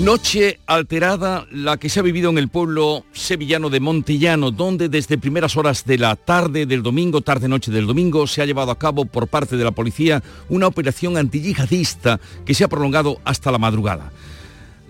Noche alterada la que se ha vivido en el pueblo sevillano de Montellano, donde desde primeras horas de la tarde del domingo, tarde-noche del domingo, se ha llevado a cabo por parte de la policía una operación antiyihadista que se ha prolongado hasta la madrugada.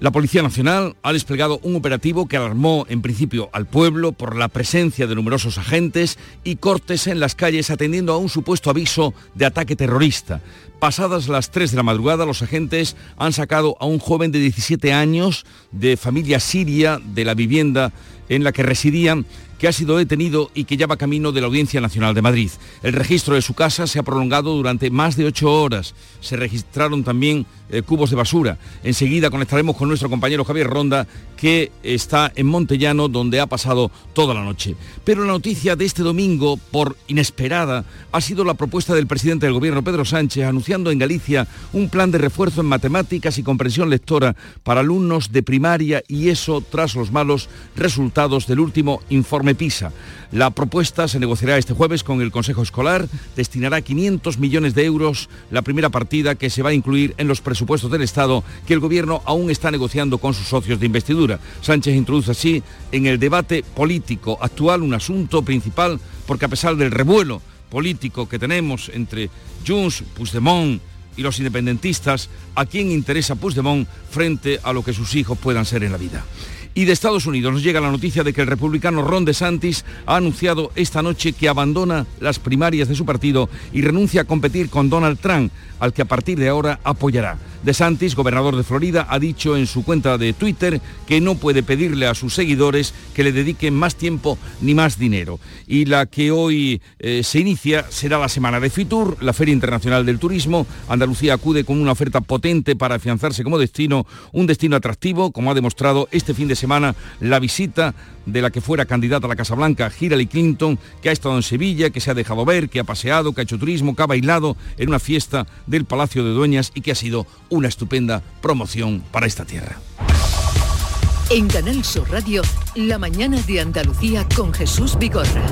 La Policía Nacional ha desplegado un operativo que alarmó en principio al pueblo por la presencia de numerosos agentes y cortes en las calles atendiendo a un supuesto aviso de ataque terrorista. Pasadas las 3 de la madrugada, los agentes han sacado a un joven de 17 años de familia siria de la vivienda en la que residían que ha sido detenido y que ya va camino de la Audiencia Nacional de Madrid. El registro de su casa se ha prolongado durante más de ocho horas. Se registraron también eh, cubos de basura. Enseguida conectaremos con nuestro compañero Javier Ronda, que está en Montellano, donde ha pasado toda la noche. Pero la noticia de este domingo, por inesperada, ha sido la propuesta del presidente del Gobierno, Pedro Sánchez, anunciando en Galicia un plan de refuerzo en matemáticas y comprensión lectora para alumnos de primaria y eso tras los malos resultados del último informe PISA. La propuesta se negociará este jueves con el Consejo Escolar, destinará 500 millones de euros, la primera partida que se va a incluir en los presupuestos del Estado que el Gobierno aún está negociando con sus socios de investidura. Sánchez introduce así en el debate político actual un asunto principal porque a pesar del revuelo político que tenemos entre Junts, Puigdemont, y los independentistas, ¿a quién interesa Puigdemont frente a lo que sus hijos puedan ser en la vida? Y de Estados Unidos nos llega la noticia de que el republicano Ron DeSantis ha anunciado esta noche que abandona las primarias de su partido y renuncia a competir con Donald Trump, al que a partir de ahora apoyará. De Santis, gobernador de Florida, ha dicho en su cuenta de Twitter que no puede pedirle a sus seguidores que le dediquen más tiempo ni más dinero. Y la que hoy eh, se inicia será la semana de Fitur, la Feria Internacional del Turismo. Andalucía acude con una oferta potente para afianzarse como destino, un destino atractivo, como ha demostrado este fin de semana la visita de la que fuera candidata a la Casa Blanca, Hillary Clinton, que ha estado en Sevilla, que se ha dejado ver, que ha paseado, que ha hecho turismo, que ha bailado en una fiesta del Palacio de Dueñas y que ha sido una estupenda promoción para esta tierra. En Canal Sur Radio, la mañana de Andalucía con Jesús Vigorra.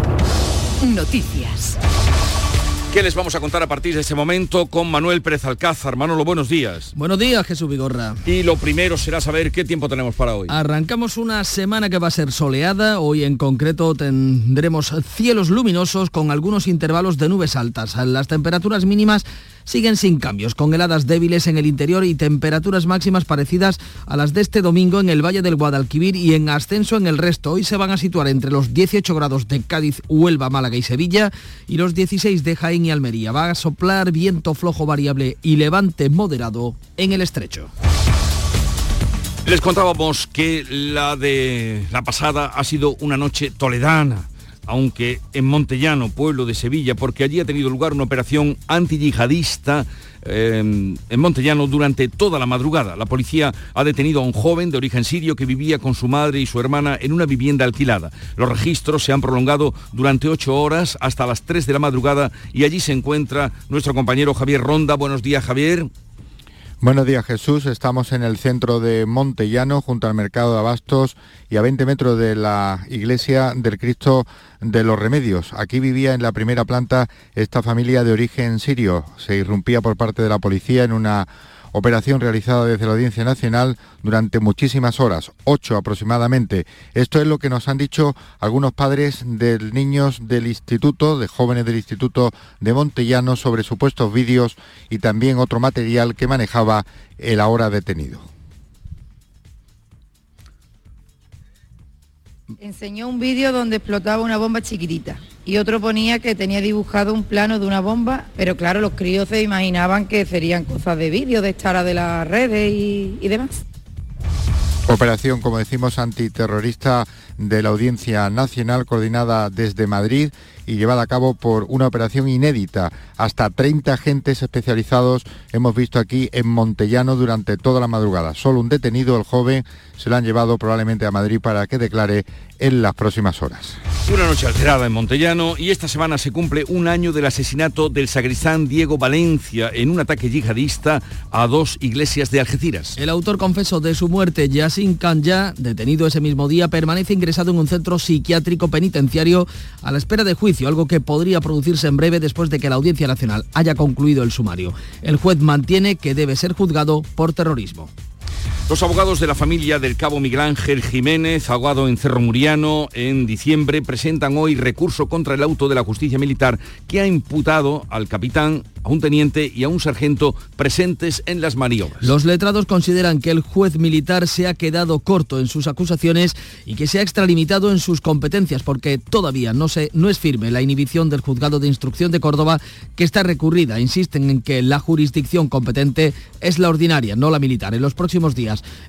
Noticias. ¿Qué les vamos a contar a partir de este momento con Manuel Pérez Alcázar? Manolo, buenos días. Buenos días, Jesús Vigorra. Y lo primero será saber qué tiempo tenemos para hoy. Arrancamos una semana que va a ser soleada. Hoy en concreto tendremos cielos luminosos con algunos intervalos de nubes altas. Las temperaturas mínimas siguen sin cambios, con heladas débiles en el interior y temperaturas máximas parecidas a las de este domingo en el Valle del Guadalquivir y en ascenso en el resto. Hoy se van a situar entre los 18 grados de Cádiz, Huelva, Málaga y Sevilla y los 16 de Jaén y Almería. Va a soplar viento flojo variable y levante moderado en el estrecho. Les contábamos que la de la pasada ha sido una noche toledana aunque en Montellano, pueblo de Sevilla, porque allí ha tenido lugar una operación antiyihadista eh, en Montellano durante toda la madrugada. La policía ha detenido a un joven de origen sirio que vivía con su madre y su hermana en una vivienda alquilada. Los registros se han prolongado durante ocho horas hasta las tres de la madrugada y allí se encuentra nuestro compañero Javier Ronda. Buenos días, Javier. Buenos días Jesús, estamos en el centro de Montellano, junto al mercado de Abastos y a 20 metros de la iglesia del Cristo de los Remedios. Aquí vivía en la primera planta esta familia de origen sirio. Se irrumpía por parte de la policía en una operación realizada desde la Audiencia Nacional durante muchísimas horas, ocho aproximadamente. Esto es lo que nos han dicho algunos padres de niños del instituto, de jóvenes del instituto de Montellano sobre supuestos vídeos y también otro material que manejaba el ahora detenido. Enseñó un vídeo donde explotaba una bomba chiquitita y otro ponía que tenía dibujado un plano de una bomba, pero claro, los críos se imaginaban que serían cosas de vídeo, de estar de las redes y, y demás. Operación, como decimos, antiterrorista de la Audiencia Nacional coordinada desde Madrid y llevada a cabo por una operación inédita. Hasta 30 agentes especializados hemos visto aquí en Montellano durante toda la madrugada. Solo un detenido, el joven, se lo han llevado probablemente a Madrid para que declare en las próximas horas. Una noche alterada en Montellano y esta semana se cumple un año del asesinato del sacristán Diego Valencia en un ataque yihadista a dos iglesias de Algeciras. El autor confeso de su muerte, Yassin Kanya, detenido ese mismo día, permanece ingresado en un centro psiquiátrico penitenciario a la espera de juicio, algo que podría producirse en breve después de que la Audiencia Nacional haya concluido el sumario. El juez mantiene que debe ser juzgado por terrorismo. Los abogados de la familia del cabo Miguel Ángel Jiménez, ahogado en Cerro Muriano en diciembre, presentan hoy recurso contra el auto de la justicia militar que ha imputado al capitán, a un teniente y a un sargento presentes en las maniobras. Los letrados consideran que el juez militar se ha quedado corto en sus acusaciones y que se ha extralimitado en sus competencias porque todavía no, se, no es firme la inhibición del juzgado de instrucción de Córdoba que está recurrida. Insisten en que la jurisdicción competente es la ordinaria, no la militar. En los próximos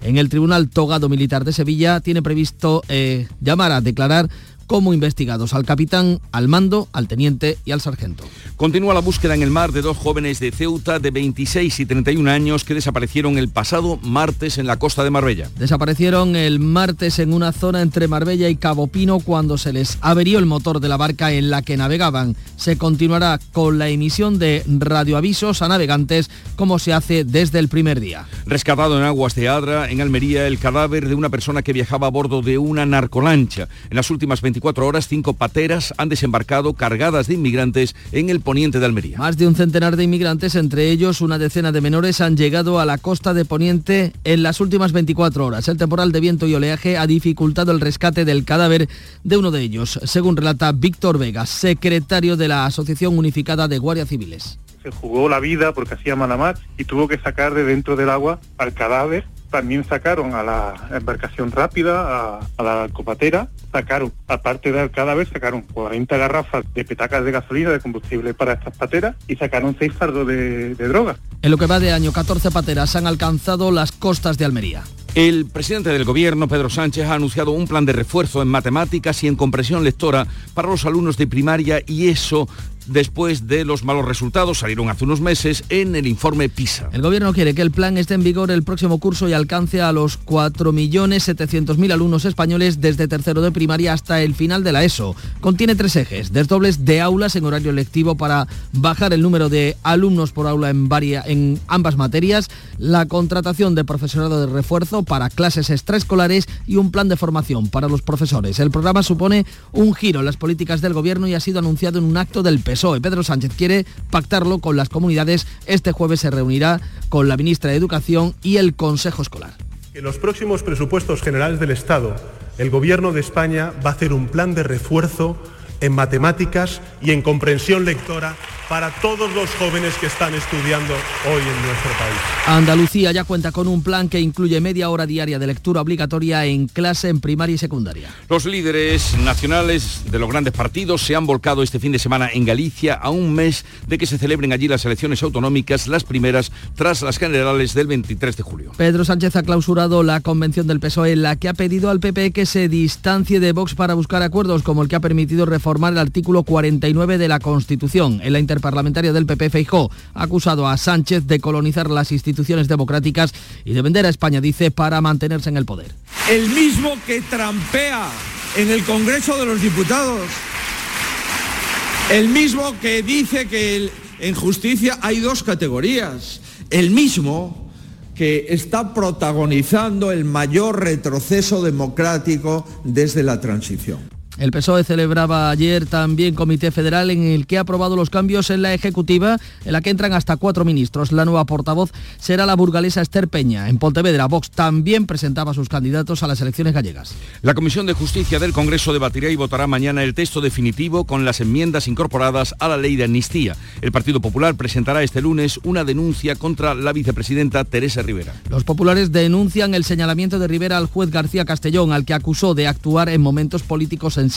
en el Tribunal Togado Militar de Sevilla tiene previsto eh, llamar a declarar como investigados al capitán, al mando, al teniente y al sargento. Continúa la búsqueda en el mar de dos jóvenes de Ceuta de 26 y 31 años que desaparecieron el pasado martes en la costa de Marbella. Desaparecieron el martes en una zona entre Marbella y Cabo Pino cuando se les averió el motor de la barca en la que navegaban. Se continuará con la emisión de radioavisos a navegantes como se hace desde el primer día. Rescatado en aguas de Adra, en Almería, el cadáver de una persona que viajaba a bordo de una narcolancha. En las últimas 24 24 horas, cinco pateras han desembarcado cargadas de inmigrantes en el poniente de Almería. Más de un centenar de inmigrantes, entre ellos una decena de menores, han llegado a la costa de Poniente en las últimas 24 horas. El temporal de viento y oleaje ha dificultado el rescate del cadáver de uno de ellos, según relata Víctor Vega, secretario de la Asociación Unificada de Guardias Civiles. Se jugó la vida porque hacía mala mar y tuvo que sacar de dentro del agua al cadáver también sacaron a la embarcación rápida, a, la copatera, sacaron, aparte del cadáver, sacaron 40 garrafas de petacas de gasolina, de combustible para estas pateras y sacaron 6 fardos de, de droga. En lo que va de año, 14 pateras han alcanzado las costas de Almería. El presidente del gobierno, Pedro Sánchez, ha anunciado un plan de refuerzo en matemáticas y en comprensión lectora para los alumnos de primaria y eso después de los malos resultados, salieron hace unos meses en el informe PISA. El gobierno quiere que el plan esté en vigor el próximo curso y alcance a los 4.700.000 alumnos españoles desde tercero de primaria hasta el final de la ESO. Contiene tres ejes, desdobles de aulas en horario lectivo para bajar el número de alumnos por aula en, en ambas materias, la contratación de profesorado de refuerzo para clases extraescolares y un plan de formación para los profesores. El programa supone un giro en las políticas del gobierno y ha sido anunciado en un acto del PES PSOE. Pedro Sánchez quiere pactarlo con las comunidades. Este jueves se reunirá con la ministra de Educación y el Consejo Escolar. En los próximos presupuestos generales del Estado, el Gobierno de España va a hacer un plan de refuerzo en matemáticas y en comprensión lectora para todos los jóvenes que están estudiando hoy en nuestro país. Andalucía ya cuenta con un plan que incluye media hora diaria de lectura obligatoria en clase en primaria y secundaria. Los líderes nacionales de los grandes partidos se han volcado este fin de semana en Galicia a un mes de que se celebren allí las elecciones autonómicas, las primeras tras las generales del 23 de julio. Pedro Sánchez ha clausurado la convención del PSOE en la que ha pedido al PP que se distancie de Vox para buscar acuerdos como el que ha permitido reformar el artículo 49 de la Constitución. En la parlamentario del PP, Feijó, ha acusado a Sánchez de colonizar las instituciones democráticas y de vender a España, dice, para mantenerse en el poder. El mismo que trampea en el Congreso de los Diputados, el mismo que dice que en justicia hay dos categorías, el mismo que está protagonizando el mayor retroceso democrático desde la transición. El PSOE celebraba ayer también Comité Federal en el que ha aprobado los cambios en la Ejecutiva, en la que entran hasta cuatro ministros. La nueva portavoz será la burgalesa Esther Peña. En Pontevedra, Vox también presentaba sus candidatos a las elecciones gallegas. La Comisión de Justicia del Congreso debatirá y votará mañana el texto definitivo con las enmiendas incorporadas a la ley de amnistía. El Partido Popular presentará este lunes una denuncia contra la vicepresidenta Teresa Rivera. Los populares denuncian el señalamiento de Rivera al juez García Castellón, al que acusó de actuar en momentos políticos en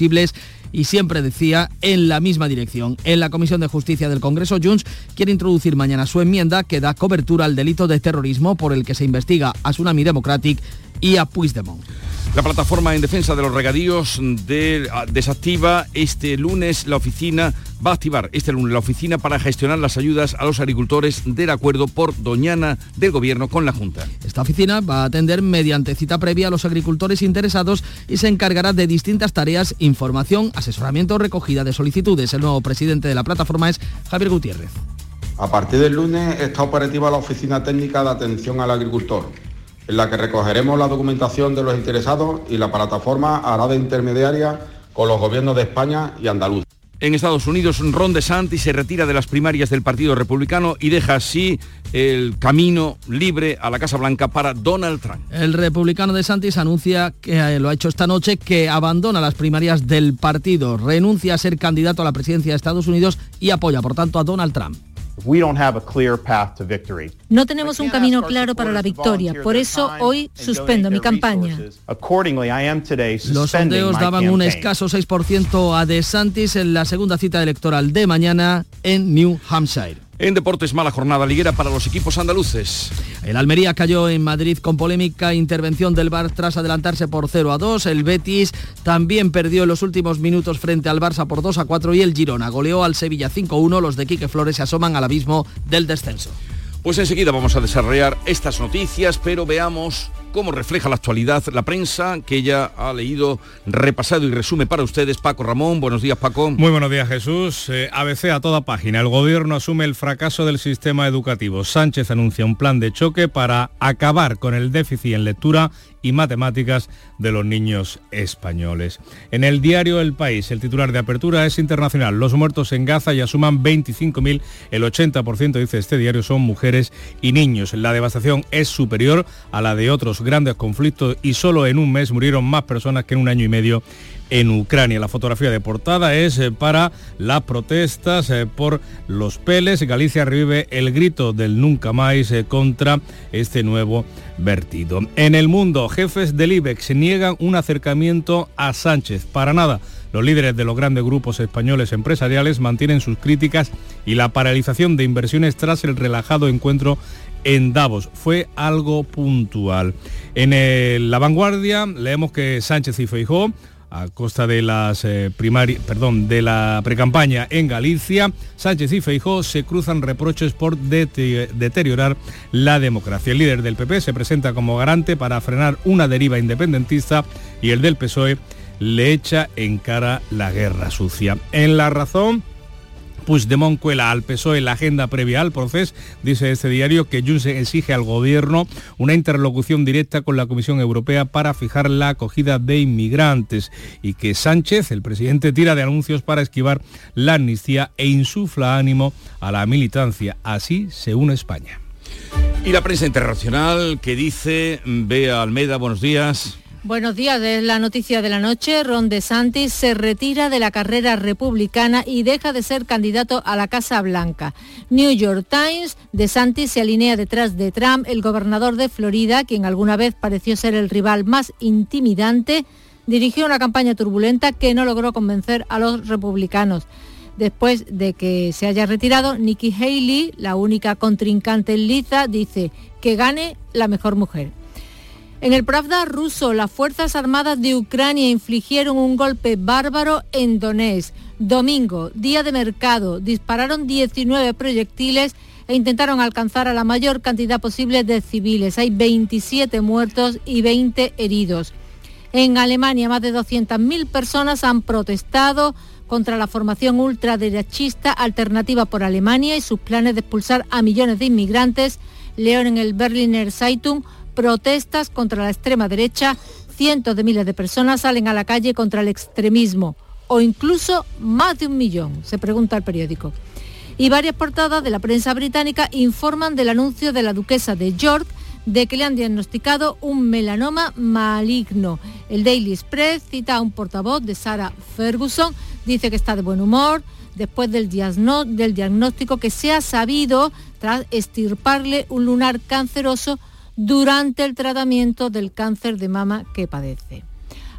y siempre decía en la misma dirección. En la Comisión de Justicia del Congreso, Junts quiere introducir mañana su enmienda que da cobertura al delito de terrorismo por el que se investiga a Tsunami Democratic y a Puigdemont. La plataforma en defensa de los regadíos de, desactiva este lunes la oficina, va a activar este lunes la oficina para gestionar las ayudas a los agricultores del acuerdo por Doñana del Gobierno con la Junta. Esta oficina va a atender mediante cita previa a los agricultores interesados y se encargará de distintas tareas, información, asesoramiento, recogida de solicitudes. El nuevo presidente de la plataforma es Javier Gutiérrez. A partir del lunes está operativa la Oficina Técnica de Atención al Agricultor en la que recogeremos la documentación de los interesados y la plataforma hará de intermediaria con los gobiernos de España y Andalucía. En Estados Unidos, Ron DeSantis se retira de las primarias del Partido Republicano y deja así el camino libre a la Casa Blanca para Donald Trump. El republicano DeSantis anuncia que eh, lo ha hecho esta noche que abandona las primarias del partido, renuncia a ser candidato a la presidencia de Estados Unidos y apoya, por tanto, a Donald Trump. No tenemos un camino claro para la victoria, por eso hoy suspendo mi campaña. Los sondeos daban un escaso 6% a DeSantis en la segunda cita electoral de mañana en New Hampshire. En deportes, mala jornada liguera para los equipos andaluces. El Almería cayó en Madrid con polémica intervención del Bar tras adelantarse por 0 a 2. El Betis también perdió en los últimos minutos frente al Barça por 2 a 4 y el Girona goleó al Sevilla 5-1. Los de Quique Flores se asoman al abismo del descenso. Pues enseguida vamos a desarrollar estas noticias, pero veamos cómo refleja la actualidad la prensa que ya ha leído, repasado y resume para ustedes. Paco Ramón, buenos días Paco. Muy buenos días Jesús. Eh, ABC a toda página. El gobierno asume el fracaso del sistema educativo. Sánchez anuncia un plan de choque para acabar con el déficit en lectura y matemáticas de los niños españoles. En el diario El País, el titular de apertura es internacional. Los muertos en Gaza ya suman 25.000, el 80% dice este diario son mujeres y niños. La devastación es superior a la de otros grandes conflictos y solo en un mes murieron más personas que en un año y medio en Ucrania. La fotografía de portada es eh, para las protestas eh, por los peles. Galicia revive el grito del nunca más eh, contra este nuevo vertido. En el mundo, jefes del IBEX niegan un acercamiento a Sánchez. Para nada. Los líderes de los grandes grupos españoles empresariales mantienen sus críticas y la paralización de inversiones tras el relajado encuentro en Davos. Fue algo puntual. En la vanguardia leemos que Sánchez y Feijó a costa de las eh, primarias, perdón, de la precampaña en Galicia, Sánchez y Feijó se cruzan reproches por deteriorar la democracia. El líder del PP se presenta como garante para frenar una deriva independentista y el del PSOE le echa en cara la guerra sucia. En la razón, Puigdemont cuela al PSOE la agenda previa al proceso, dice este diario que Junts exige al gobierno una interlocución directa con la Comisión Europea para fijar la acogida de inmigrantes y que Sánchez, el presidente, tira de anuncios para esquivar la amnistía e insufla ánimo a la militancia. Así se une España. Y la prensa internacional que dice, Bea Almeda, buenos días. Buenos días, es la noticia de la noche. Ron DeSantis se retira de la carrera republicana y deja de ser candidato a la Casa Blanca. New York Times, DeSantis se alinea detrás de Trump, el gobernador de Florida, quien alguna vez pareció ser el rival más intimidante, dirigió una campaña turbulenta que no logró convencer a los republicanos. Después de que se haya retirado, Nikki Haley, la única contrincante en liza, dice que gane la mejor mujer. En el Pravda ruso, las Fuerzas Armadas de Ucrania infligieron un golpe bárbaro en Donetsk. Domingo, día de mercado, dispararon 19 proyectiles e intentaron alcanzar a la mayor cantidad posible de civiles. Hay 27 muertos y 20 heridos. En Alemania, más de 200.000 personas han protestado contra la formación ultraderechista Alternativa por Alemania y sus planes de expulsar a millones de inmigrantes. León en el Berliner Zeitung protestas contra la extrema derecha, cientos de miles de personas salen a la calle contra el extremismo, o incluso más de un millón, se pregunta el periódico. Y varias portadas de la prensa británica informan del anuncio de la duquesa de York de que le han diagnosticado un melanoma maligno. El Daily Express cita a un portavoz de Sarah Ferguson, dice que está de buen humor después del, del diagnóstico que se ha sabido tras estirparle un lunar canceroso durante el tratamiento del cáncer de mama que padece.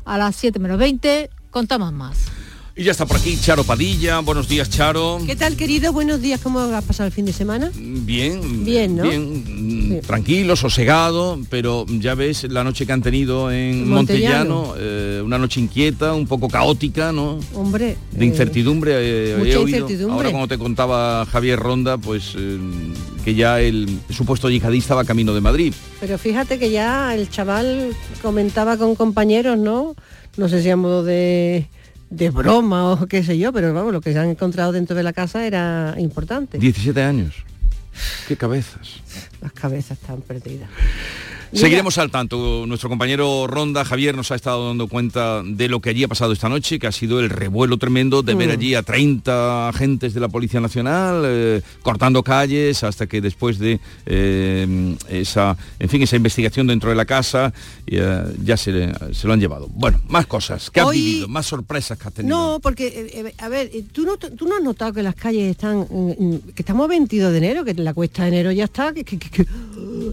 A las 7 menos 20 contamos más. Y ya está por aquí Charo Padilla. Buenos días, Charo. ¿Qué tal, querido? Buenos días. ¿Cómo has pasado el fin de semana? Bien. Bien, ¿no? Bien, mm, tranquilo, sosegado, pero ya ves la noche que han tenido en Montellano, Montellano. eh, una noche inquieta, un poco caótica, ¿no? Hombre. De eh, incertidumbre, eh, mucha he oído. incertidumbre. Ahora cuando te contaba Javier Ronda, pues eh, que ya el supuesto yihadista va camino de Madrid. Pero fíjate que ya el chaval comentaba con compañeros, ¿no? No sé si a modo de, de broma o qué sé yo, pero vamos, lo que se han encontrado dentro de la casa era importante. 17 años. Qué cabezas. Las cabezas están perdidas. Seguiremos al tanto. Nuestro compañero Ronda, Javier, nos ha estado dando cuenta de lo que allí ha pasado esta noche, que ha sido el revuelo tremendo de ver Mm. allí a 30 agentes de la Policía Nacional eh, cortando calles hasta que después de eh, esa, en fin, esa investigación dentro de la casa eh, ya se, se lo han llevado. Bueno, más cosas. ¿Qué has Hoy- vivido? Más sorpresas que has tenido. No, porque, a ver, ¿tú no, ¿tú no has notado que las calles están, mm, mm, que estamos a 22 de enero, que la cuesta de enero ya está, que, que- que- que-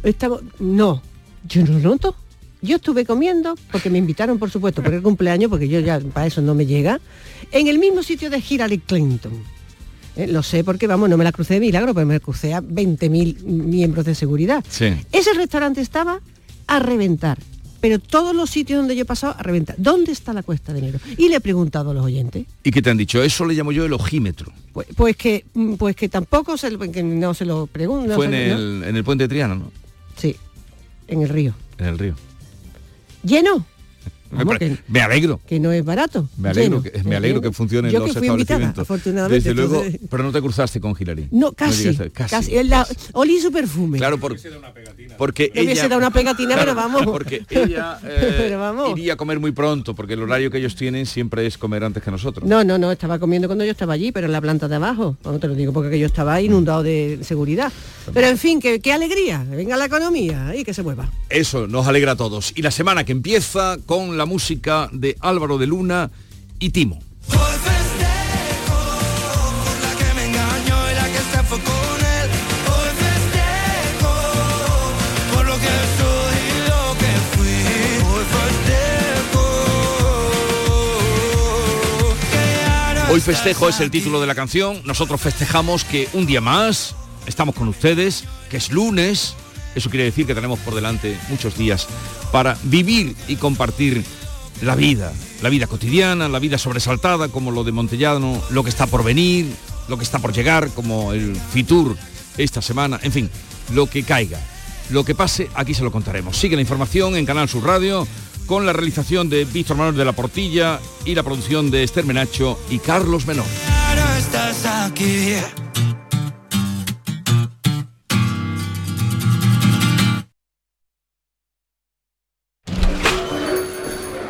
estamos, no, yo no lo noto. Yo estuve comiendo, porque me invitaron, por supuesto, por el cumpleaños, porque yo ya para eso no me llega, en el mismo sitio de Hillary Clinton. Eh, lo sé porque, vamos, no me la crucé de milagro, pero me la crucé a 20.000 miembros de seguridad. Sí. Ese restaurante estaba a reventar, pero todos los sitios donde yo he pasado a reventar. ¿Dónde está la cuesta de enero? Y le he preguntado a los oyentes. ¿Y qué te han dicho? Eso le llamo yo el ojímetro. Pues, pues que pues que tampoco se lo, que no se lo pregunto. Fue en el, en el puente de Triana, ¿no? Sí, en el río. En el río. ¿Lleno? Me, Vamos, pare- que, me alegro. que no es barato. Me alegro, lleno. que, me alegro Lleno. que funcionen Yo los que fui invitada, establecimientos. afortunadamente. Desde luego, entonces- pero no te cruzaste con Hillary. No, casi, llegaste- casi. El la- olí su perfume. Claro, por- porque ella, dado una pegatina, pero vamos. porque ella eh, Pero vamos. iría a comer muy pronto, porque el horario que ellos tienen siempre es comer antes que nosotros. No, no, no, estaba comiendo cuando yo estaba allí, pero en la planta de abajo. No te lo digo porque yo estaba inundado de seguridad. Pero en fin, que- qué alegría. que Venga la economía y que se mueva. Eso nos alegra a todos. Y la semana que empieza con la música de Álvaro de Luna y Timo. la. Hoy festejo es el título de la canción. Nosotros festejamos que un día más estamos con ustedes, que es lunes. Eso quiere decir que tenemos por delante muchos días para vivir y compartir la vida, la vida cotidiana, la vida sobresaltada como lo de Montellano, lo que está por venir, lo que está por llegar como el Fitur esta semana, en fin, lo que caiga. Lo que pase, aquí se lo contaremos. Sigue la información en Canal Sur Radio con la realización de Víctor Manuel de la Portilla y la producción de Esther Menacho y Carlos Menor.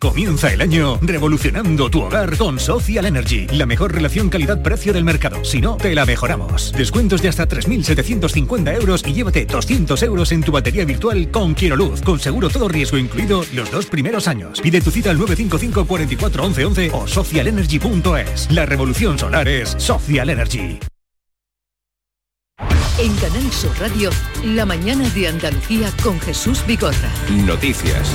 Comienza el año revolucionando tu hogar con Social Energy, la mejor relación calidad-precio del mercado. Si no, te la mejoramos. Descuentos de hasta 3.750 euros y llévate 200 euros en tu batería virtual con Luz, con seguro todo riesgo incluido los dos primeros años. Pide tu cita al 955 44 11 11 o socialenergy.es. La revolución solar es Social Energy. En Canal Sur Radio, la mañana de Andalucía con Jesús Vigorra. Noticias.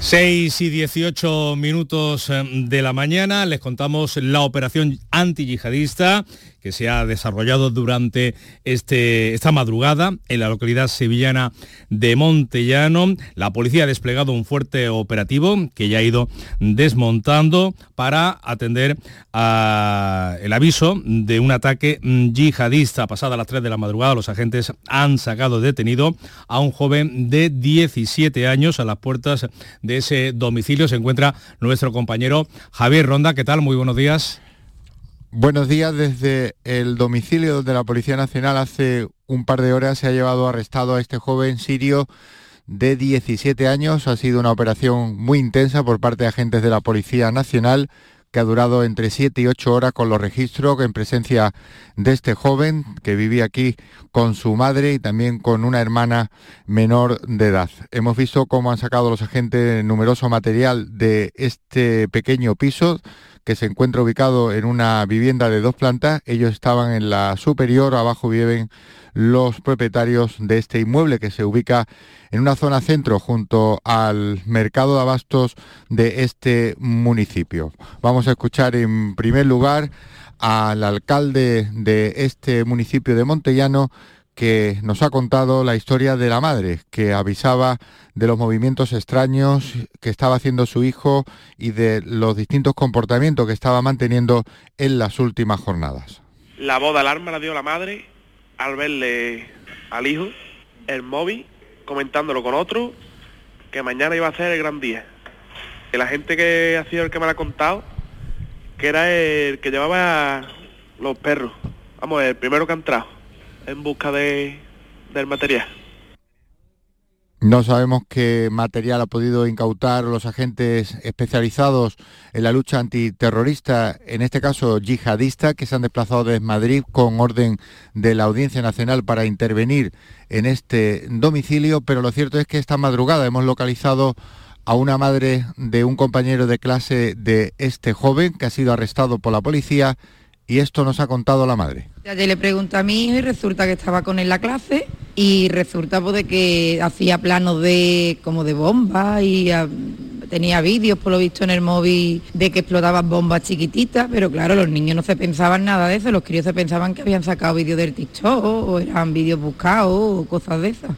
6 y 18 minutos eh, de la mañana. Les contamos la operación antiyihadista que se ha desarrollado durante este, esta madrugada en la localidad sevillana de Montellano. La policía ha desplegado un fuerte operativo que ya ha ido desmontando para atender a el aviso de un ataque yihadista. Pasada las 3 de la madrugada, los agentes han sacado detenido a un joven de 17 años a las puertas de ese domicilio. Se encuentra nuestro compañero Javier Ronda. ¿Qué tal? Muy buenos días. Buenos días. Desde el domicilio de la Policía Nacional hace un par de horas se ha llevado arrestado a este joven sirio de 17 años. Ha sido una operación muy intensa por parte de agentes de la Policía Nacional que ha durado entre 7 y 8 horas con los registros en presencia de este joven que vivía aquí con su madre y también con una hermana menor de edad. Hemos visto cómo han sacado los agentes numeroso material de este pequeño piso que se encuentra ubicado en una vivienda de dos plantas. Ellos estaban en la superior, abajo viven los propietarios de este inmueble que se ubica en una zona centro junto al mercado de abastos de este municipio. Vamos a escuchar en primer lugar al alcalde de este municipio de Montellano que nos ha contado la historia de la madre, que avisaba de los movimientos extraños que estaba haciendo su hijo y de los distintos comportamientos que estaba manteniendo en las últimas jornadas. La voz de alarma la dio la madre al verle al hijo el móvil comentándolo con otro que mañana iba a ser el gran día. Que la gente que ha sido el que me lo ha contado, que era el que llevaba los perros, vamos, el primero que ha entrado en busca de, del material. No sabemos qué material ha podido incautar los agentes especializados en la lucha antiterrorista, en este caso yihadista, que se han desplazado desde Madrid con orden de la Audiencia Nacional para intervenir en este domicilio, pero lo cierto es que esta madrugada hemos localizado a una madre de un compañero de clase de este joven que ha sido arrestado por la policía y esto nos ha contado la madre. Ya le pregunto a mi hijo y resulta que estaba con él la clase y resulta pues, de que hacía planos de como de bombas y ah, tenía vídeos por lo visto en el móvil de que explotaban bombas chiquititas, pero claro, los niños no se pensaban nada de eso, los críos se pensaban que habían sacado vídeos del TikTok o eran vídeos buscados o cosas de esas.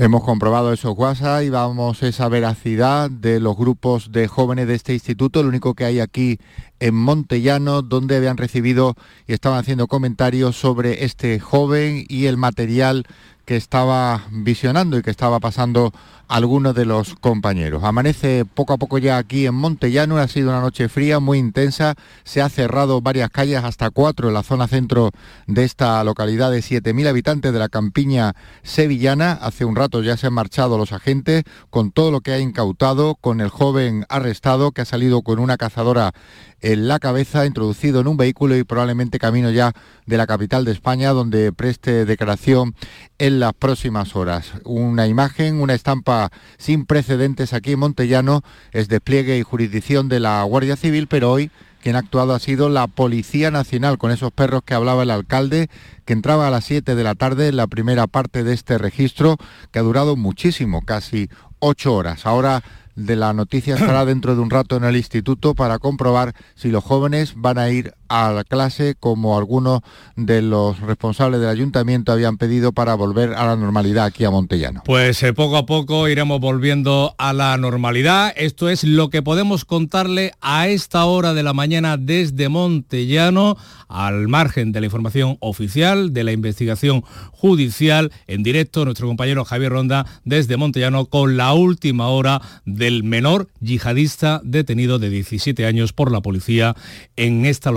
Hemos comprobado esos WhatsApp y vamos esa veracidad de los grupos de jóvenes de este instituto, lo único que hay aquí en Montellano, donde habían recibido y estaban haciendo comentarios sobre este joven y el material que estaba visionando y que estaba pasando algunos de los compañeros. Amanece poco a poco ya aquí en Montellano, ha sido una noche fría, muy intensa, se ha cerrado varias calles, hasta cuatro en la zona centro de esta localidad de 7.000 habitantes de la campiña sevillana. Hace un rato ya se han marchado los agentes con todo lo que ha incautado, con el joven arrestado que ha salido con una cazadora en la cabeza, introducido en un vehículo y probablemente camino ya de la capital de España, donde preste declaración en las próximas horas. Una imagen, una estampa sin precedentes aquí en Montellano, es despliegue y jurisdicción de la Guardia Civil, pero hoy quien ha actuado ha sido la Policía Nacional, con esos perros que hablaba el alcalde, que entraba a las 7 de la tarde en la primera parte de este registro, que ha durado muchísimo, casi ocho horas. Ahora de la noticia estará dentro de un rato en el instituto para comprobar si los jóvenes van a ir a la clase como algunos de los responsables del ayuntamiento habían pedido para volver a la normalidad aquí a Montellano. Pues eh, poco a poco iremos volviendo a la normalidad. Esto es lo que podemos contarle a esta hora de la mañana desde Montellano, al margen de la información oficial, de la investigación judicial, en directo nuestro compañero Javier Ronda desde Montellano con la última hora del menor yihadista detenido de 17 años por la policía en esta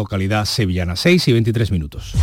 sevillana. 6 y 23 minutos.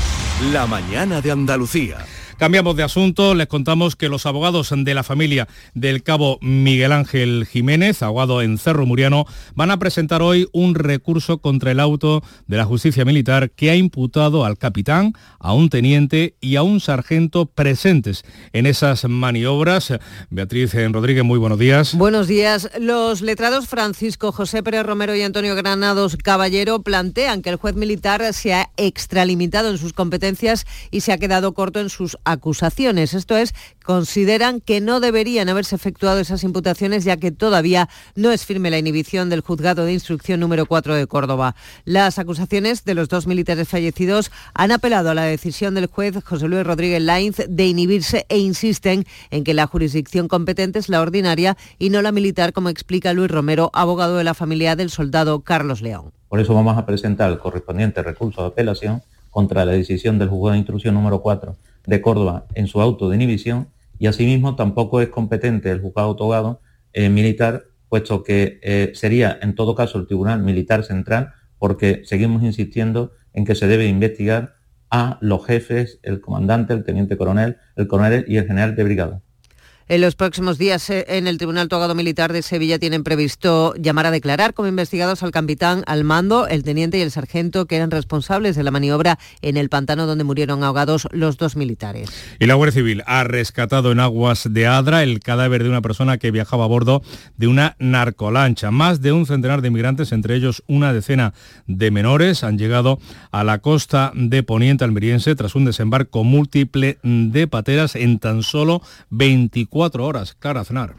La mañana de Andalucía. Cambiamos de asunto, les contamos que los abogados de la familia del cabo Miguel Ángel Jiménez, abogado en Cerro Muriano, van a presentar hoy un recurso contra el auto de la justicia militar que ha imputado al capitán, a un teniente y a un sargento presentes en esas maniobras. Beatriz Rodríguez, muy buenos días. Buenos días. Los letrados Francisco José Pérez Romero y Antonio Granados Caballero plantean que el juez militar se ha extralimitado en sus competencias y se ha quedado corto en sus acusaciones. Esto es, consideran que no deberían haberse efectuado esas imputaciones ya que todavía no es firme la inhibición del juzgado de instrucción número 4 de Córdoba. Las acusaciones de los dos militares fallecidos han apelado a la decisión del juez José Luis Rodríguez Lainz de inhibirse e insisten en que la jurisdicción competente es la ordinaria y no la militar, como explica Luis Romero, abogado de la familia del soldado Carlos León. Por eso vamos a presentar el correspondiente recurso de apelación contra la decisión del juzgado de instrucción número 4 de Córdoba en su auto de inhibición y asimismo tampoco es competente el juzgado togado eh, militar, puesto que eh, sería en todo caso el Tribunal Militar Central, porque seguimos insistiendo en que se debe investigar a los jefes, el comandante, el teniente coronel, el coronel y el general de brigada. En los próximos días eh, en el Tribunal Togado Militar de Sevilla tienen previsto llamar a declarar como investigados al capitán al mando, el teniente y el sargento que eran responsables de la maniobra en el pantano donde murieron ahogados los dos militares. Y la Guardia Civil ha rescatado en aguas de Adra el cadáver de una persona que viajaba a bordo de una narcolancha. Más de un centenar de inmigrantes, entre ellos una decena de menores, han llegado a la costa de Poniente almeriense tras un desembarco múltiple de pateras en tan solo 24 cuatro horas. Clara Aznar.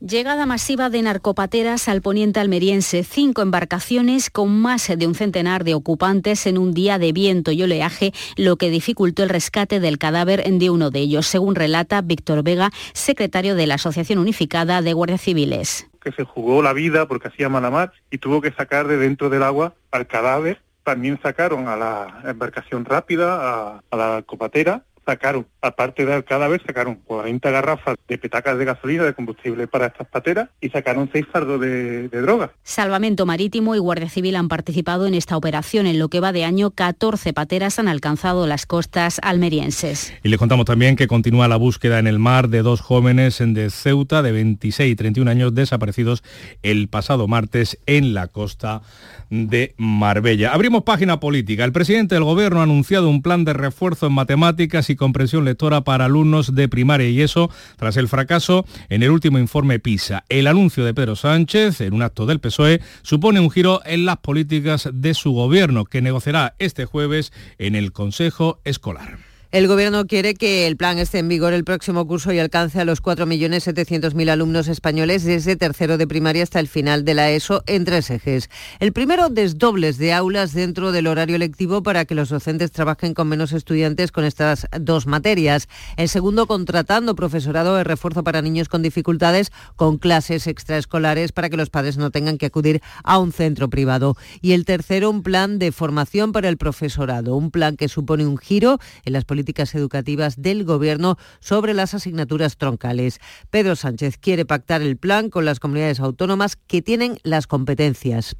Llegada masiva de narcopateras al poniente almeriense, cinco embarcaciones con más de un centenar de ocupantes en un día de viento y oleaje, lo que dificultó el rescate del cadáver de uno de ellos, según relata Víctor Vega, secretario de la Asociación Unificada de Guardias Civiles. Que se jugó la vida porque hacía mala mar y tuvo que sacar de dentro del agua al cadáver. También sacaron a la embarcación rápida, a, a la copatera, sacaron, aparte del cadáver, sacaron 40 garrafas de petacas de gasolina, de combustible para estas pateras y sacaron seis fardos de, de droga. Salvamento Marítimo y Guardia Civil han participado en esta operación. En lo que va de año, 14 pateras han alcanzado las costas almerienses. Y les contamos también que continúa la búsqueda en el mar de dos jóvenes de Ceuta de 26 y 31 años desaparecidos el pasado martes en la costa de Marbella. Abrimos página política. El presidente del gobierno ha anunciado un plan de refuerzo en matemáticas y comprensión lectora para alumnos de primaria y eso tras el fracaso en el último informe PISA. El anuncio de Pedro Sánchez en un acto del PSOE supone un giro en las políticas de su gobierno que negociará este jueves en el Consejo Escolar. El Gobierno quiere que el plan esté en vigor el próximo curso y alcance a los 4.700.000 alumnos españoles desde tercero de primaria hasta el final de la ESO en tres ejes. El primero, desdobles de aulas dentro del horario lectivo para que los docentes trabajen con menos estudiantes con estas dos materias. El segundo, contratando profesorado de refuerzo para niños con dificultades con clases extraescolares para que los padres no tengan que acudir a un centro privado. Y el tercero, un plan de formación para el profesorado, un plan que supone un giro en las políticas educativas del Gobierno sobre las asignaturas troncales. Pedro Sánchez quiere pactar el plan con las comunidades autónomas que tienen las competencias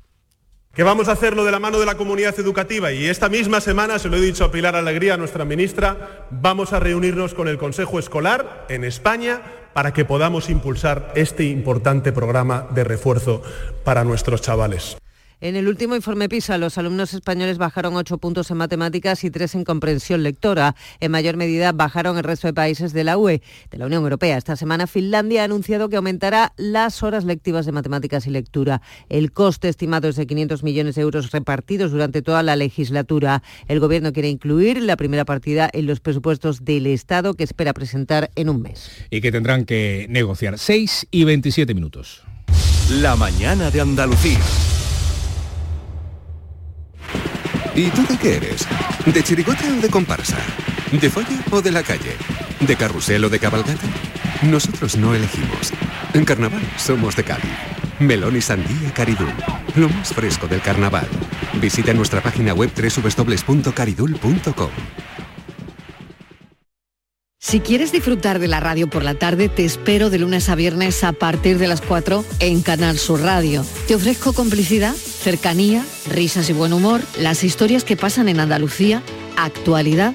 que vamos a hacerlo de la mano de la comunidad educativa y esta misma semana, se lo he dicho a Pilar Alegría, nuestra ministra, vamos a reunirnos con el Consejo Escolar en España para que podamos impulsar este importante programa de refuerzo para nuestros chavales. En el último informe PISA, los alumnos españoles bajaron 8 puntos en matemáticas y 3 en comprensión lectora. En mayor medida bajaron el resto de países de la UE, de la Unión Europea. Esta semana Finlandia ha anunciado que aumentará las horas lectivas de matemáticas y lectura. El coste estimado es de 500 millones de euros repartidos durante toda la legislatura. El Gobierno quiere incluir la primera partida en los presupuestos del Estado que espera presentar en un mes. Y que tendrán que negociar 6 y 27 minutos. La mañana de Andalucía. ¿Y tú de qué eres? ¿De chirigota o de comparsa? ¿De folla o de la calle? ¿De carrusel o de cabalgata? Nosotros no elegimos. En carnaval somos de Cádiz. Melón y sandía Caridul. Lo más fresco del carnaval. Visita nuestra página web www.caridul.com. Si quieres disfrutar de la radio por la tarde, te espero de lunes a viernes a partir de las 4 en Canal Sur Radio. Te ofrezco complicidad, cercanía, risas y buen humor, las historias que pasan en Andalucía, actualidad,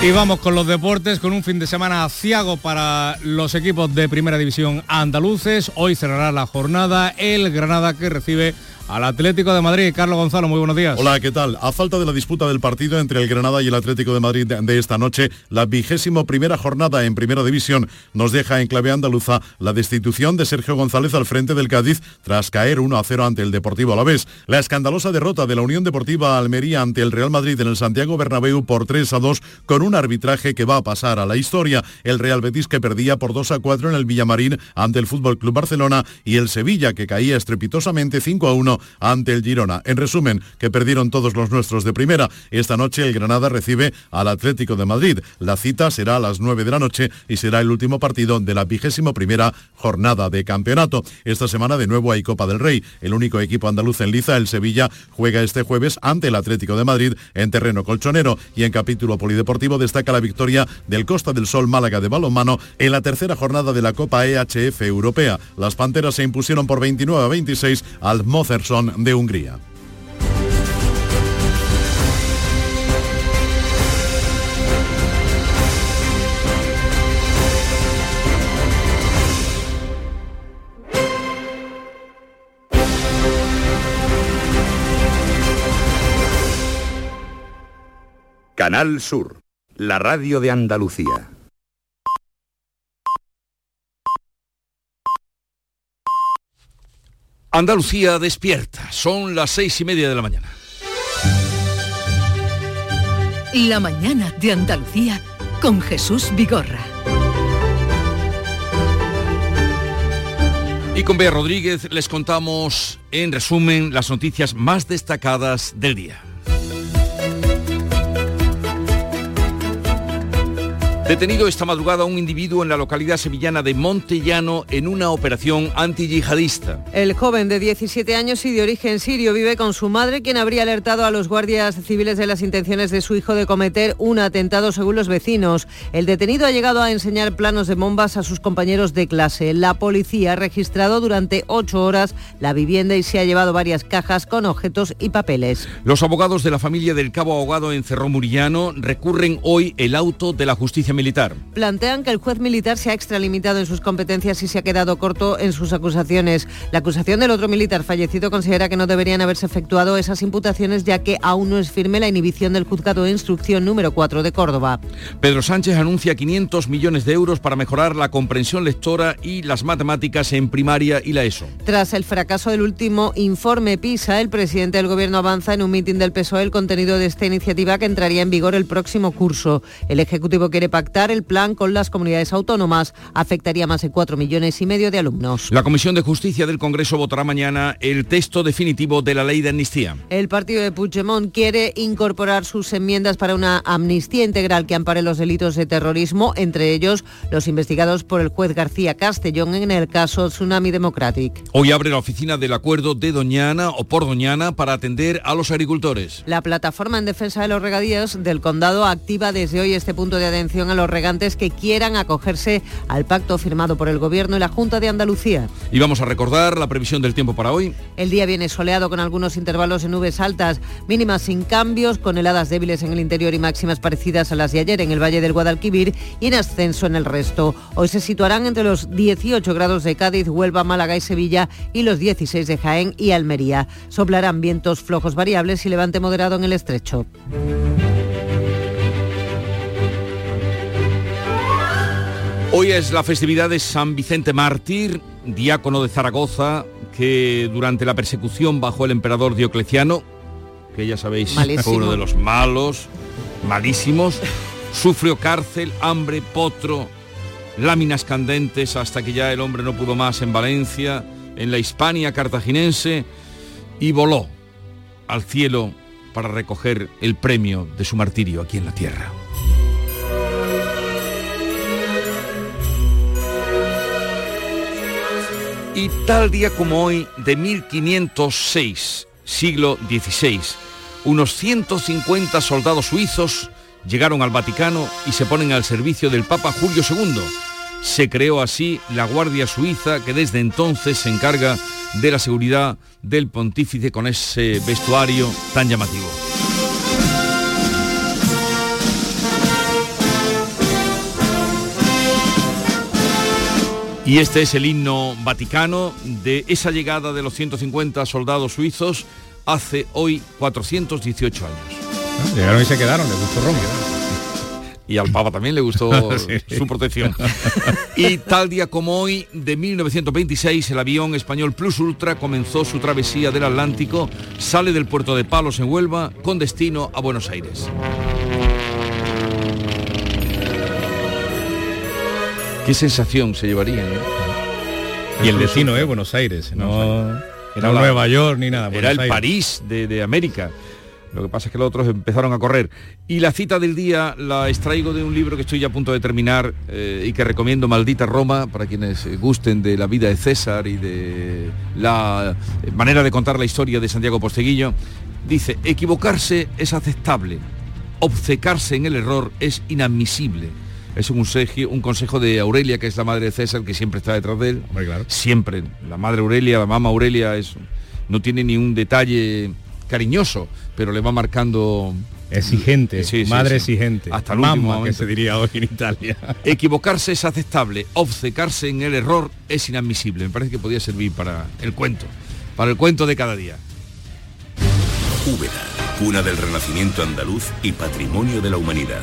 Y vamos con los deportes, con un fin de semana aciago para los equipos de Primera División andaluces. Hoy cerrará la jornada el Granada que recibe al Atlético de Madrid. Carlos Gonzalo, muy buenos días. Hola, ¿qué tal? A falta de la disputa del partido entre el Granada y el Atlético de Madrid de esta noche, la vigésimo primera jornada en Primera División nos deja en clave andaluza la destitución de Sergio González al frente del Cádiz tras caer 1 a 0 ante el Deportivo Alavés. La escandalosa derrota de la Unión Deportiva Almería ante el Real Madrid en el Santiago Bernabéu por 3 a 2 con un arbitraje que va a pasar a la historia. El Real Betis que perdía por 2 a 4 en el Villamarín ante el Fútbol Club Barcelona y el Sevilla que caía estrepitosamente 5 a 1 1 ante el Girona. En resumen, que perdieron todos los nuestros de primera. Esta noche el Granada recibe al Atlético de Madrid. La cita será a las 9 de la noche y será el último partido de la vigésimo primera jornada de campeonato. Esta semana de nuevo hay Copa del Rey. El único equipo andaluz en liza, el Sevilla, juega este jueves ante el Atlético de Madrid en terreno colchonero y en capítulo polideportivo destaca la victoria del Costa del Sol Málaga de balonmano en la tercera jornada de la Copa EHF Europea. Las Panteras se impusieron por 29 a 26 al Mozerson de Hungría. Canal Sur, la radio de Andalucía. Andalucía despierta. Son las seis y media de la mañana. La mañana de Andalucía con Jesús Vigorra. Y con Bea Rodríguez les contamos en resumen las noticias más destacadas del día. Detenido esta madrugada un individuo en la localidad sevillana de Montellano en una operación antiyihadista. El joven de 17 años y de origen sirio vive con su madre, quien habría alertado a los guardias civiles de las intenciones de su hijo de cometer un atentado según los vecinos. El detenido ha llegado a enseñar planos de bombas a sus compañeros de clase. La policía ha registrado durante ocho horas la vivienda y se ha llevado varias cajas con objetos y papeles. Los abogados de la familia del cabo ahogado en Cerro Murillano recurren hoy el auto de la justicia militar. Plantean que el juez militar se ha extralimitado en sus competencias y se ha quedado corto en sus acusaciones. La acusación del otro militar fallecido considera que no deberían haberse efectuado esas imputaciones ya que aún no es firme la inhibición del juzgado de instrucción número 4 de Córdoba. Pedro Sánchez anuncia 500 millones de euros para mejorar la comprensión lectora y las matemáticas en primaria y la ESO. Tras el fracaso del último informe PISA, el presidente del gobierno avanza en un mitin del PSOE el contenido de esta iniciativa que entraría en vigor el próximo curso. El Ejecutivo quiere pactar el plan con las comunidades autónomas. Afectaría más de 4 millones y medio de alumnos. La Comisión de Justicia del Congreso votará mañana el texto definitivo de la ley de amnistía. El partido de Puigdemont quiere incorporar sus enmiendas para una amnistía integral que ampare los delitos de terrorismo, entre ellos los investigados por el juez García Castellón en el caso Tsunami Democratic. Hoy abre la oficina del acuerdo de Doñana o por Doñana para atender a los agricultores. La plataforma en defensa de los regadíos del condado activa desde hoy este punto de atención a los regantes que quieran acogerse al pacto firmado por el Gobierno y la Junta de Andalucía. Y vamos a recordar la previsión del tiempo para hoy. El día viene soleado con algunos intervalos de nubes altas, mínimas sin cambios, con heladas débiles en el interior y máximas parecidas a las de ayer en el Valle del Guadalquivir y en ascenso en el resto. Hoy se situarán entre los 18 grados de Cádiz, Huelva, Málaga y Sevilla y los 16 de Jaén y Almería. Soplarán vientos flojos variables y levante moderado en el estrecho. Hoy es la festividad de San Vicente Mártir, diácono de Zaragoza, que durante la persecución bajo el emperador Diocleciano, que ya sabéis Malísimo. fue uno de los malos, malísimos, sufrió cárcel, hambre, potro, láminas candentes, hasta que ya el hombre no pudo más en Valencia, en la Hispania cartaginense, y voló al cielo para recoger el premio de su martirio aquí en la tierra. Y tal día como hoy, de 1506, siglo XVI, unos 150 soldados suizos llegaron al Vaticano y se ponen al servicio del Papa Julio II. Se creó así la Guardia Suiza que desde entonces se encarga de la seguridad del pontífice con ese vestuario tan llamativo. Y este es el himno vaticano de esa llegada de los 150 soldados suizos hace hoy 418 años. Llegaron y se quedaron, les gustó Roma. Y al Papa también le gustó Sí, sí. su protección. Y tal día como hoy, de 1926, el avión español Plus Ultra comenzó su travesía del Atlántico, sale del puerto de Palos en Huelva con destino a Buenos Aires. ¿Qué sensación se llevarían? eh? Y el destino es Buenos Aires, no Era Nueva York ni nada. Era el París de, de América. Lo que pasa es que los otros empezaron a correr. Y la cita del día la extraigo de un libro que estoy ya a punto de terminar eh, y que recomiendo, Maldita Roma, para quienes gusten de la vida de César y de la eh, manera de contar la historia de Santiago Posteguillo. Dice, equivocarse es aceptable, obcecarse en el error es inadmisible. Es un consejo, un consejo de Aurelia, que es la madre de César, que siempre está detrás de él. Siempre. La madre Aurelia, la mamá Aurelia, es, no tiene ni un detalle cariñoso, pero le va marcando exigente, Sí, sí, madre sí. exigente, hasta el Mamma, último que se diría hoy en Italia. Equivocarse es aceptable, obcecarse en el error es inadmisible. Me parece que podía servir para el cuento, para el cuento de cada día. Úbeda, cuna del renacimiento andaluz y patrimonio de la humanidad.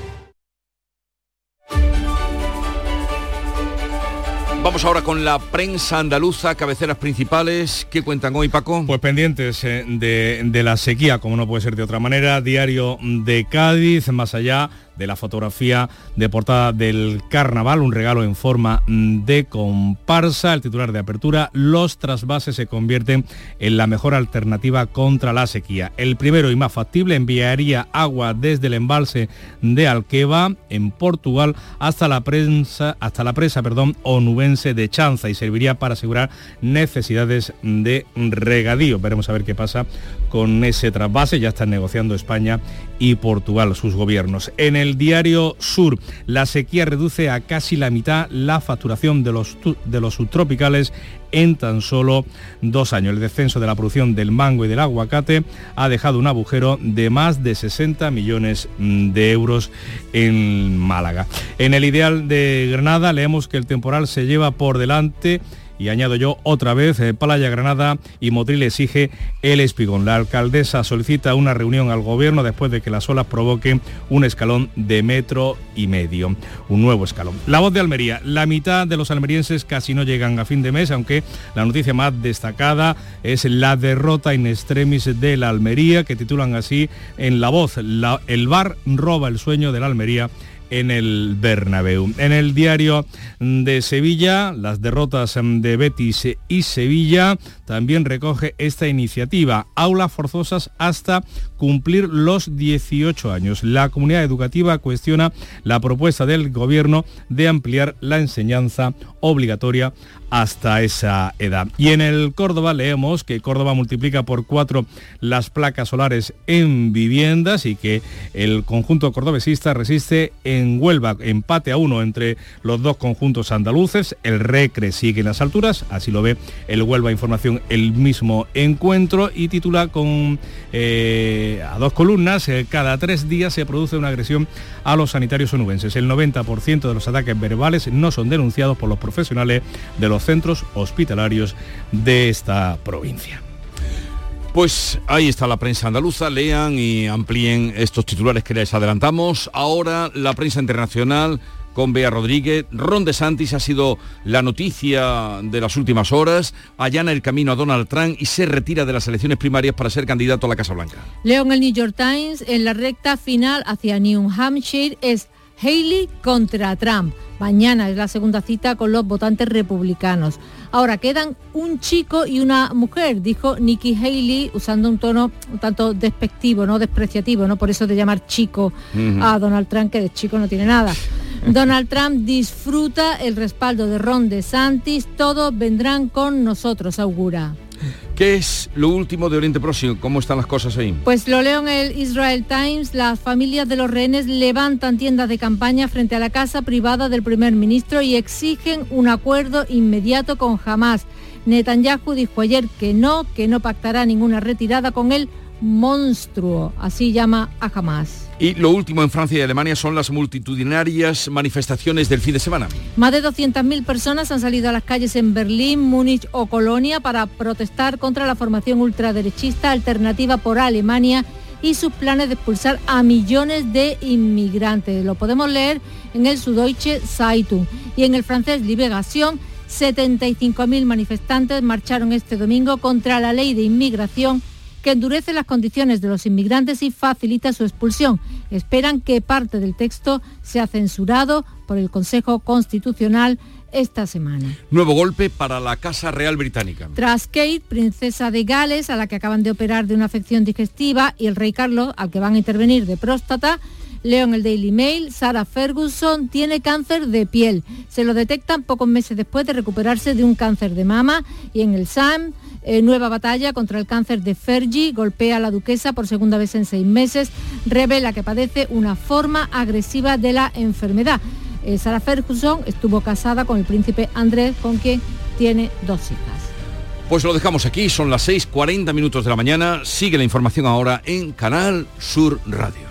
Vamos ahora con la prensa andaluza, cabeceras principales. ¿Qué cuentan hoy, Paco? Pues pendientes eh, de, de la sequía, como no puede ser de otra manera. Diario de Cádiz, más allá de la fotografía de portada del carnaval, un regalo en forma mm, de comparsa. El titular de apertura, los trasvases se convierten en la mejor alternativa contra la sequía. El primero y más factible enviaría agua desde el embalse de Alqueva, en Portugal, hasta la hasta la presa, perdón, onubense de Chanza y serviría para asegurar necesidades de regadío. Veremos a ver qué pasa con ese trasvase. Ya están negociando España y Portugal sus gobiernos. En el diario Sur, la sequía reduce a casi la mitad la facturación de los, de los subtropicales en tan solo dos años. El descenso de la producción del mango y del aguacate ha dejado un agujero de más de 60 millones mm, de euros en Málaga. En el ideal de Granada leemos que el temporal se lleva por delante y añado yo otra vez, eh, Playa Granada y Motril exige el espigón. La alcaldesa solicita una reunión al gobierno después de que las olas provoquen un escalón de metro y medio, un nuevo escalón. La voz de Almería, la mitad de los almerienses casi no llegan a fin de mes, aunque la noticia más destacada es la derrota in extremis de la Almería, que titulan así en La Voz, el bar roba el sueño de la Almería en el Bernabéu. En el diario de Sevilla, las derrotas de Betis y Sevilla también recoge esta iniciativa, aulas forzosas hasta cumplir los 18 años. La comunidad educativa cuestiona la propuesta del gobierno de ampliar la enseñanza obligatoria hasta esa edad. Y en el Córdoba leemos que Córdoba multiplica por cuatro las placas solares en viviendas y que el conjunto cordobesista resiste en Huelva, empate a uno entre los dos conjuntos andaluces. El Recre sigue en las alturas, así lo ve el Huelva Información el mismo encuentro y titula con eh, a dos columnas, eh, cada tres días se produce una agresión a los sanitarios onubenses. El 90% de los ataques verbales no son denunciados por los profesionales de los centros hospitalarios de esta provincia. Pues ahí está la prensa andaluza, lean y amplíen estos titulares que les adelantamos. Ahora la prensa internacional con Bea Rodríguez. Ron DeSantis ha sido la noticia de las últimas horas, allana el camino a Donald Trump y se retira de las elecciones primarias para ser candidato a la Casa Blanca. Leo en el New York Times, en la recta final hacia New Hampshire es Haley contra Trump. Mañana es la segunda cita con los votantes republicanos. Ahora quedan un chico y una mujer, dijo Nikki Haley usando un tono un tanto despectivo, no despreciativo, no por eso de llamar chico a Donald Trump que de chico no tiene nada. Donald Trump disfruta el respaldo de Ron DeSantis, todos vendrán con nosotros, augura. ¿Qué es lo último de Oriente Próximo? ¿Cómo están las cosas ahí? Pues lo leo en el Israel Times. Las familias de los rehenes levantan tiendas de campaña frente a la casa privada del primer ministro y exigen un acuerdo inmediato con Hamas. Netanyahu dijo ayer que no, que no pactará ninguna retirada con el monstruo, así llama a Hamas. Y lo último en Francia y Alemania son las multitudinarias manifestaciones del fin de semana. Más de 200.000 personas han salido a las calles en Berlín, Múnich o Colonia para protestar contra la formación ultraderechista alternativa por Alemania y sus planes de expulsar a millones de inmigrantes. Lo podemos leer en el Süddeutsche Zeitung y en el francés Libération. 75.000 manifestantes marcharon este domingo contra la ley de inmigración que endurece las condiciones de los inmigrantes y facilita su expulsión. Esperan que parte del texto sea censurado por el Consejo Constitucional esta semana. Nuevo golpe para la Casa Real Británica. Tras Kate, princesa de Gales, a la que acaban de operar de una afección digestiva, y el rey Carlos, al que van a intervenir de próstata, Leo en el Daily Mail, Sarah Ferguson tiene cáncer de piel. Se lo detectan pocos meses después de recuperarse de un cáncer de mama. Y en el SAM, eh, nueva batalla contra el cáncer de Fergie, golpea a la duquesa por segunda vez en seis meses, revela que padece una forma agresiva de la enfermedad. Eh, Sarah Ferguson estuvo casada con el príncipe Andrés, con quien tiene dos hijas. Pues lo dejamos aquí, son las 6.40 minutos de la mañana. Sigue la información ahora en Canal Sur Radio.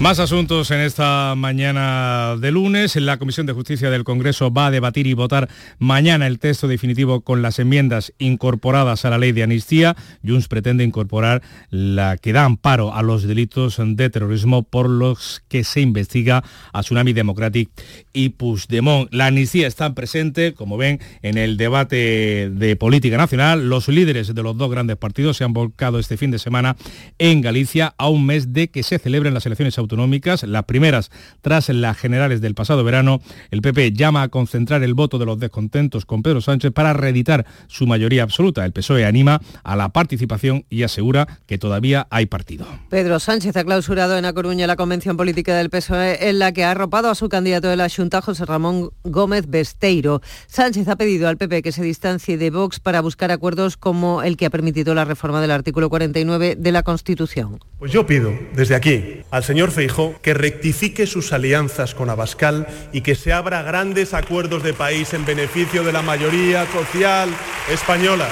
Más asuntos en esta mañana de lunes. La Comisión de Justicia del Congreso va a debatir y votar mañana el texto definitivo con las enmiendas incorporadas a la ley de amnistía. Junts pretende incorporar la que da amparo a los delitos de terrorismo por los que se investiga a Tsunami Democratic y Puigdemont. La amnistía está presente, como ven, en el debate de política nacional. Los líderes de los dos grandes partidos se han volcado este fin de semana en Galicia a un mes de que se celebren las elecciones autonómicas autonómicas, las primeras tras las generales del pasado verano, el PP llama a concentrar el voto de los descontentos con Pedro Sánchez para reeditar su mayoría absoluta. El PSOE anima a la participación y asegura que todavía hay partido. Pedro Sánchez ha clausurado en A Coruña la convención política del PSOE en la que ha arropado a su candidato de la Junta, José Ramón Gómez Besteiro. Sánchez ha pedido al PP que se distancie de Vox para buscar acuerdos como el que ha permitido la reforma del artículo 49 de la Constitución. Pues yo pido desde aquí al señor Feijó que rectifique sus alianzas con Abascal y que se abra grandes acuerdos de país en beneficio de la mayoría social española.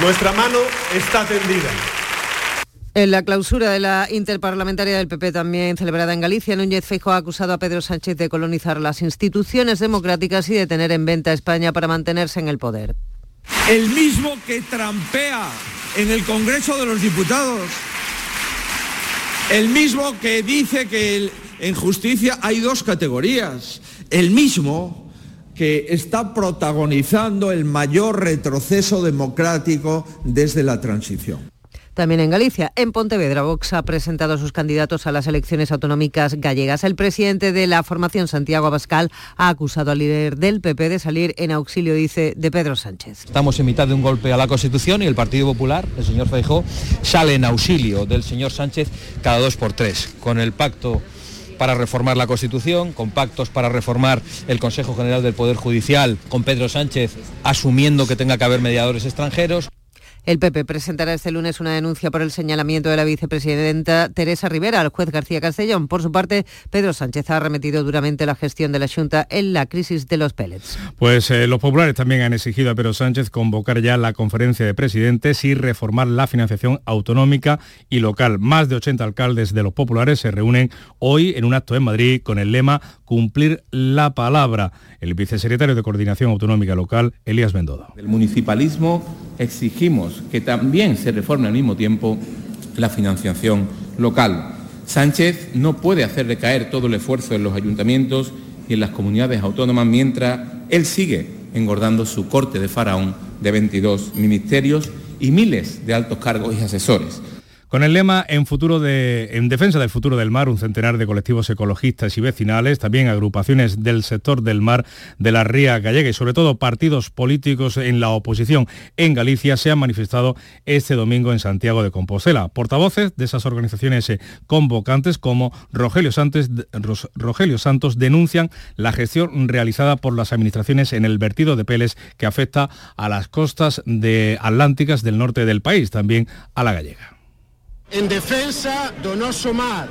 Nuestra mano está tendida. En la clausura de la interparlamentaria del PP también celebrada en Galicia, Núñez Feijóo ha acusado a Pedro Sánchez de colonizar las instituciones democráticas y de tener en venta a España para mantenerse en el poder. El mismo que trampea en el Congreso de los Diputados el mismo que dice que en justicia hay dos categorías. El mismo que está protagonizando el mayor retroceso democrático desde la transición. También en Galicia, en Pontevedra, Vox ha presentado a sus candidatos a las elecciones autonómicas gallegas. El presidente de la formación, Santiago Abascal, ha acusado al líder del PP de salir en auxilio, dice, de Pedro Sánchez. Estamos en mitad de un golpe a la Constitución y el Partido Popular, el señor Feijó, sale en auxilio del señor Sánchez cada dos por tres, con el pacto para reformar la Constitución, con pactos para reformar el Consejo General del Poder Judicial, con Pedro Sánchez asumiendo que tenga que haber mediadores extranjeros. El PP presentará este lunes una denuncia por el señalamiento de la vicepresidenta Teresa Rivera al juez García Castellón. Por su parte, Pedro Sánchez ha arremetido duramente la gestión de la Junta en la crisis de los pellets. Pues eh, los populares también han exigido a Pedro Sánchez convocar ya la conferencia de presidentes y reformar la financiación autonómica y local. Más de 80 alcaldes de los populares se reúnen hoy en un acto en Madrid con el lema cumplir la palabra. El vicesecretario de Coordinación Autonómica Local, Elías Mendoza. Del municipalismo exigimos que también se reforme al mismo tiempo la financiación local. Sánchez no puede hacer recaer todo el esfuerzo en los ayuntamientos y en las comunidades autónomas mientras él sigue engordando su corte de faraón de 22 ministerios y miles de altos cargos y asesores. Con el lema en, defensa del futuro del mar, un centenar de colectivos ecologistas y vecinales, también agrupaciones del sector del mar de la Ría Gallega y sobre todo partidos políticos en la oposición en Galicia se han manifestado este domingo en Santiago de Compostela. Portavoces de esas organizaciones eh, convocantes como Rogelio Santos, denuncian la gestión realizada por las administraciones en el vertido de peles que afecta a las costas atlánticas del norte del país, también a la gallega. en defensa do noso mar.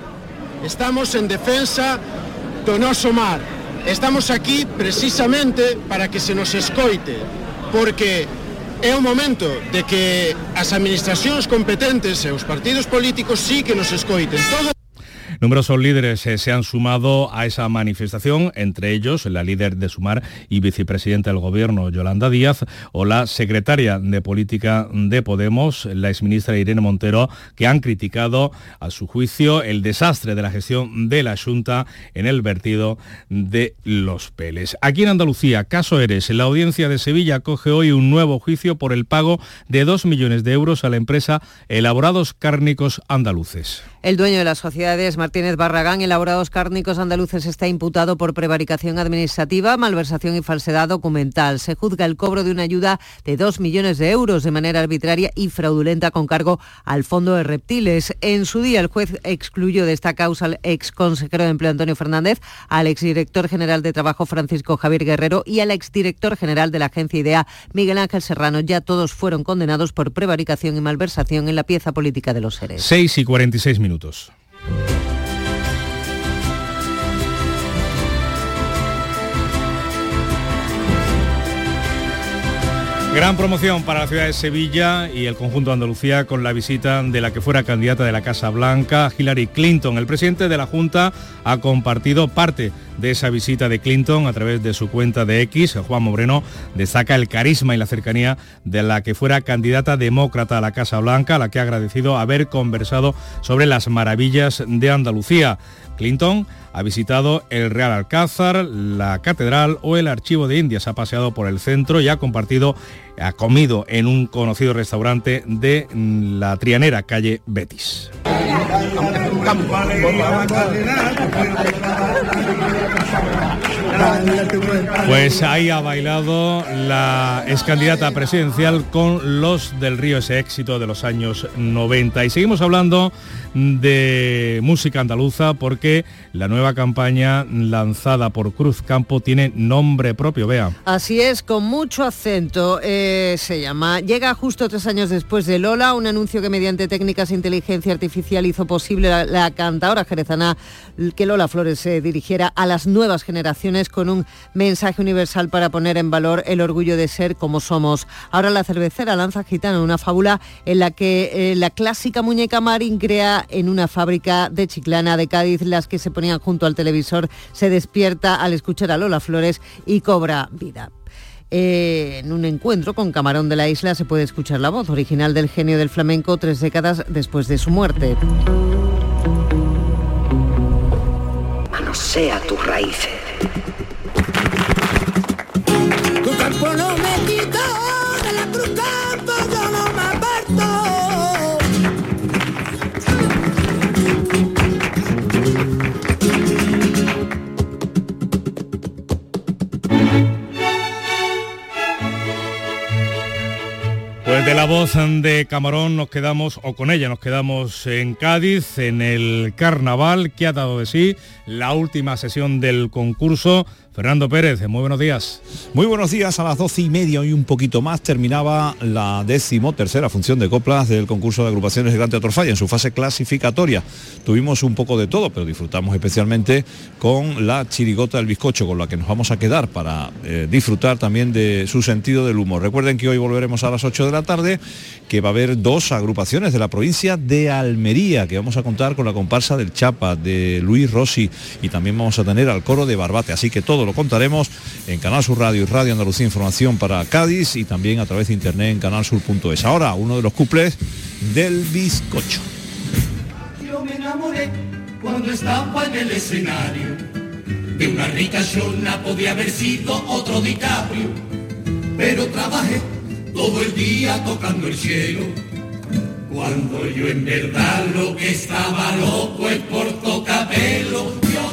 Estamos en defensa do noso mar. Estamos aquí precisamente para que se nos escoite, porque é o momento de que as administracións competentes e os partidos políticos sí que nos escoiten. Todo Numerosos líderes eh, se han sumado a esa manifestación, entre ellos la líder de Sumar y vicepresidenta del Gobierno, Yolanda Díaz, o la secretaria de Política de Podemos, la exministra Irene Montero, que han criticado, a su juicio, el desastre de la gestión de la Junta en el vertido de los peles. Aquí en Andalucía, caso Eres, la audiencia de Sevilla coge hoy un nuevo juicio por el pago de 2 millones de euros a la empresa Elaborados Cárnicos Andaluces. El dueño de las sociedades, Martínez Barragán, Elaborados Cárnicos Andaluces, está imputado por prevaricación administrativa, malversación y falsedad documental. Se juzga el cobro de una ayuda de 2 millones de euros de manera arbitraria y fraudulenta con cargo al Fondo de Reptiles. En su día, el juez excluyó de esta causa al ex consejero de Empleo Antonio Fernández, al exdirector general de Trabajo Francisco Javier Guerrero y al exdirector general de la agencia IDEA, Miguel Ángel Serrano. Ya todos fueron condenados por prevaricación y malversación en la pieza política de los seres. 6 y 46 minutos. Gran promoción para la ciudad de Sevilla y el conjunto de Andalucía con la visita de la que fuera candidata de la Casa Blanca, Hillary Clinton. El presidente de la Junta ha compartido parte de esa visita de Clinton a través de su cuenta de X. Juan Moreno destaca el carisma y la cercanía de la que fuera candidata demócrata a la Casa Blanca, a la que ha agradecido haber conversado sobre las maravillas de Andalucía. Clinton ha visitado el Real Alcázar, la Catedral o el Archivo de Indias, ha paseado por el centro y ha compartido, ha comido en un conocido restaurante de la Trianera, calle Betis. Pues ahí ha bailado la ex candidata presidencial con los del Río, ese éxito de los años 90. Y seguimos hablando de música andaluza porque la nueva campaña lanzada por Cruz Campo tiene nombre propio, vea. Así es, con mucho acento. Eh, se llama Llega justo tres años después de Lola, un anuncio que mediante técnicas de inteligencia artificial hizo posible la, la cantadora jerezana que Lola Flores se dirigiera a las nuevas generaciones con un mensaje universal para poner en valor el orgullo de ser como somos. Ahora la cervecera lanza Gitano, una fábula en la que eh, la clásica muñeca Marín crea en una fábrica de Chiclana de Cádiz las que se ponían junto al televisor, se despierta al escuchar a Lola Flores y cobra vida. Eh, en un encuentro con Camarón de la Isla se puede escuchar la voz original del genio del flamenco tres décadas después de su muerte. Manosea tus raíces. De la voz de Camarón nos quedamos, o con ella nos quedamos en Cádiz, en el carnaval. Que ha dado de sí la última sesión del concurso Fernando Pérez, muy buenos días. Muy buenos días, a las doce y media y un poquito más terminaba la décimo tercera función de coplas del concurso de agrupaciones de Gran Teatro Falla en su fase clasificatoria. Tuvimos un poco de todo, pero disfrutamos especialmente con la chirigota del bizcocho, con la que nos vamos a quedar para eh, disfrutar también de su sentido del humor. Recuerden que hoy volveremos a las 8 de la tarde, que va a haber dos agrupaciones de la provincia de Almería, que vamos a contar con la comparsa del Chapa, de Luis Rossi, y también vamos a tener al coro de Barbate. Así que todo lo contaremos en Canal Sur Radio y Radio Andalucía Información para Cádiz y también a través de internet en canalsur.es. Ahora, uno de los cuples del bizcocho. Yo me enamoré cuando estaba en el escenario. De una rica chona podía haber sido otro DiCaprio. Pero trabajé todo el día tocando el cielo. Cuando yo en verdad lo que estaba loco es por tocapelo. Yo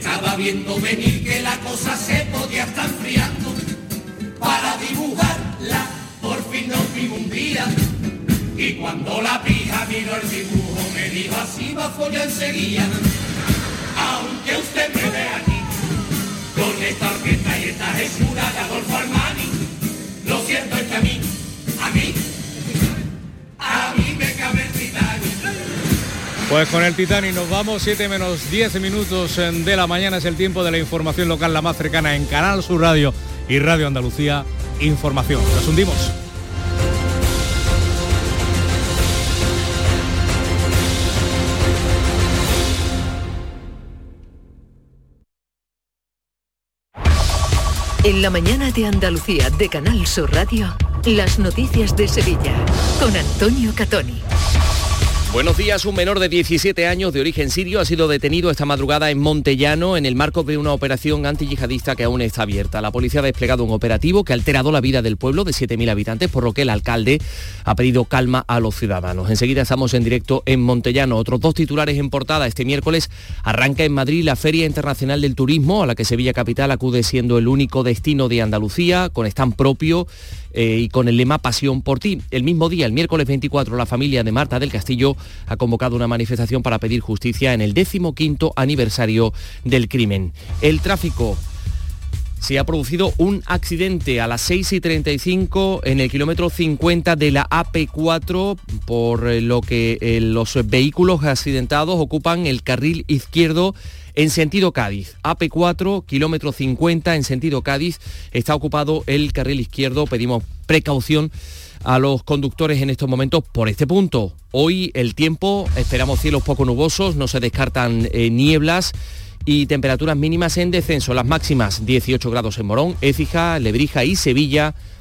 estaba viendo venir que la cosa se podía estar enfriando. Para dibujarla, por fin nos vimos un día. Y cuando la pija miró el dibujo, me dijo así va a follar enseguida. Aunque usted me ve aquí, con esta orquesta y esta hechura de Adolfo Armani, lo cierto es que a mí, a mí, a mí Pues con el Titanic nos vamos, 7 menos 10 minutos de la mañana es el tiempo de la información local la más cercana en Canal Sur Radio y Radio Andalucía Información. Nos hundimos. En la mañana de Andalucía de Canal Sur Radio, las noticias de Sevilla con Antonio Catoni. Buenos días, un menor de 17 años de origen sirio ha sido detenido esta madrugada en Montellano en el marco de una operación antiyihadista que aún está abierta. La policía ha desplegado un operativo que ha alterado la vida del pueblo de 7.000 habitantes, por lo que el alcalde ha pedido calma a los ciudadanos. Enseguida estamos en directo en Montellano. Otros dos titulares en portada. Este miércoles arranca en Madrid la Feria Internacional del Turismo, a la que Sevilla Capital acude siendo el único destino de Andalucía, con stand propio eh, y con el lema Pasión por ti. El mismo día, el miércoles 24, la familia de Marta del Castillo ha convocado una manifestación para pedir justicia en el 15 aniversario del crimen. El tráfico se ha producido un accidente a las 6 y 35 en el kilómetro 50 de la AP4, por lo que eh, los vehículos accidentados ocupan el carril izquierdo en sentido Cádiz. AP4, kilómetro 50 en sentido Cádiz, está ocupado el carril izquierdo. Pedimos precaución a los conductores en estos momentos por este punto. Hoy el tiempo, esperamos cielos poco nubosos, no se descartan eh, nieblas y temperaturas mínimas en descenso. Las máximas 18 grados en Morón, Écija, Lebrija y Sevilla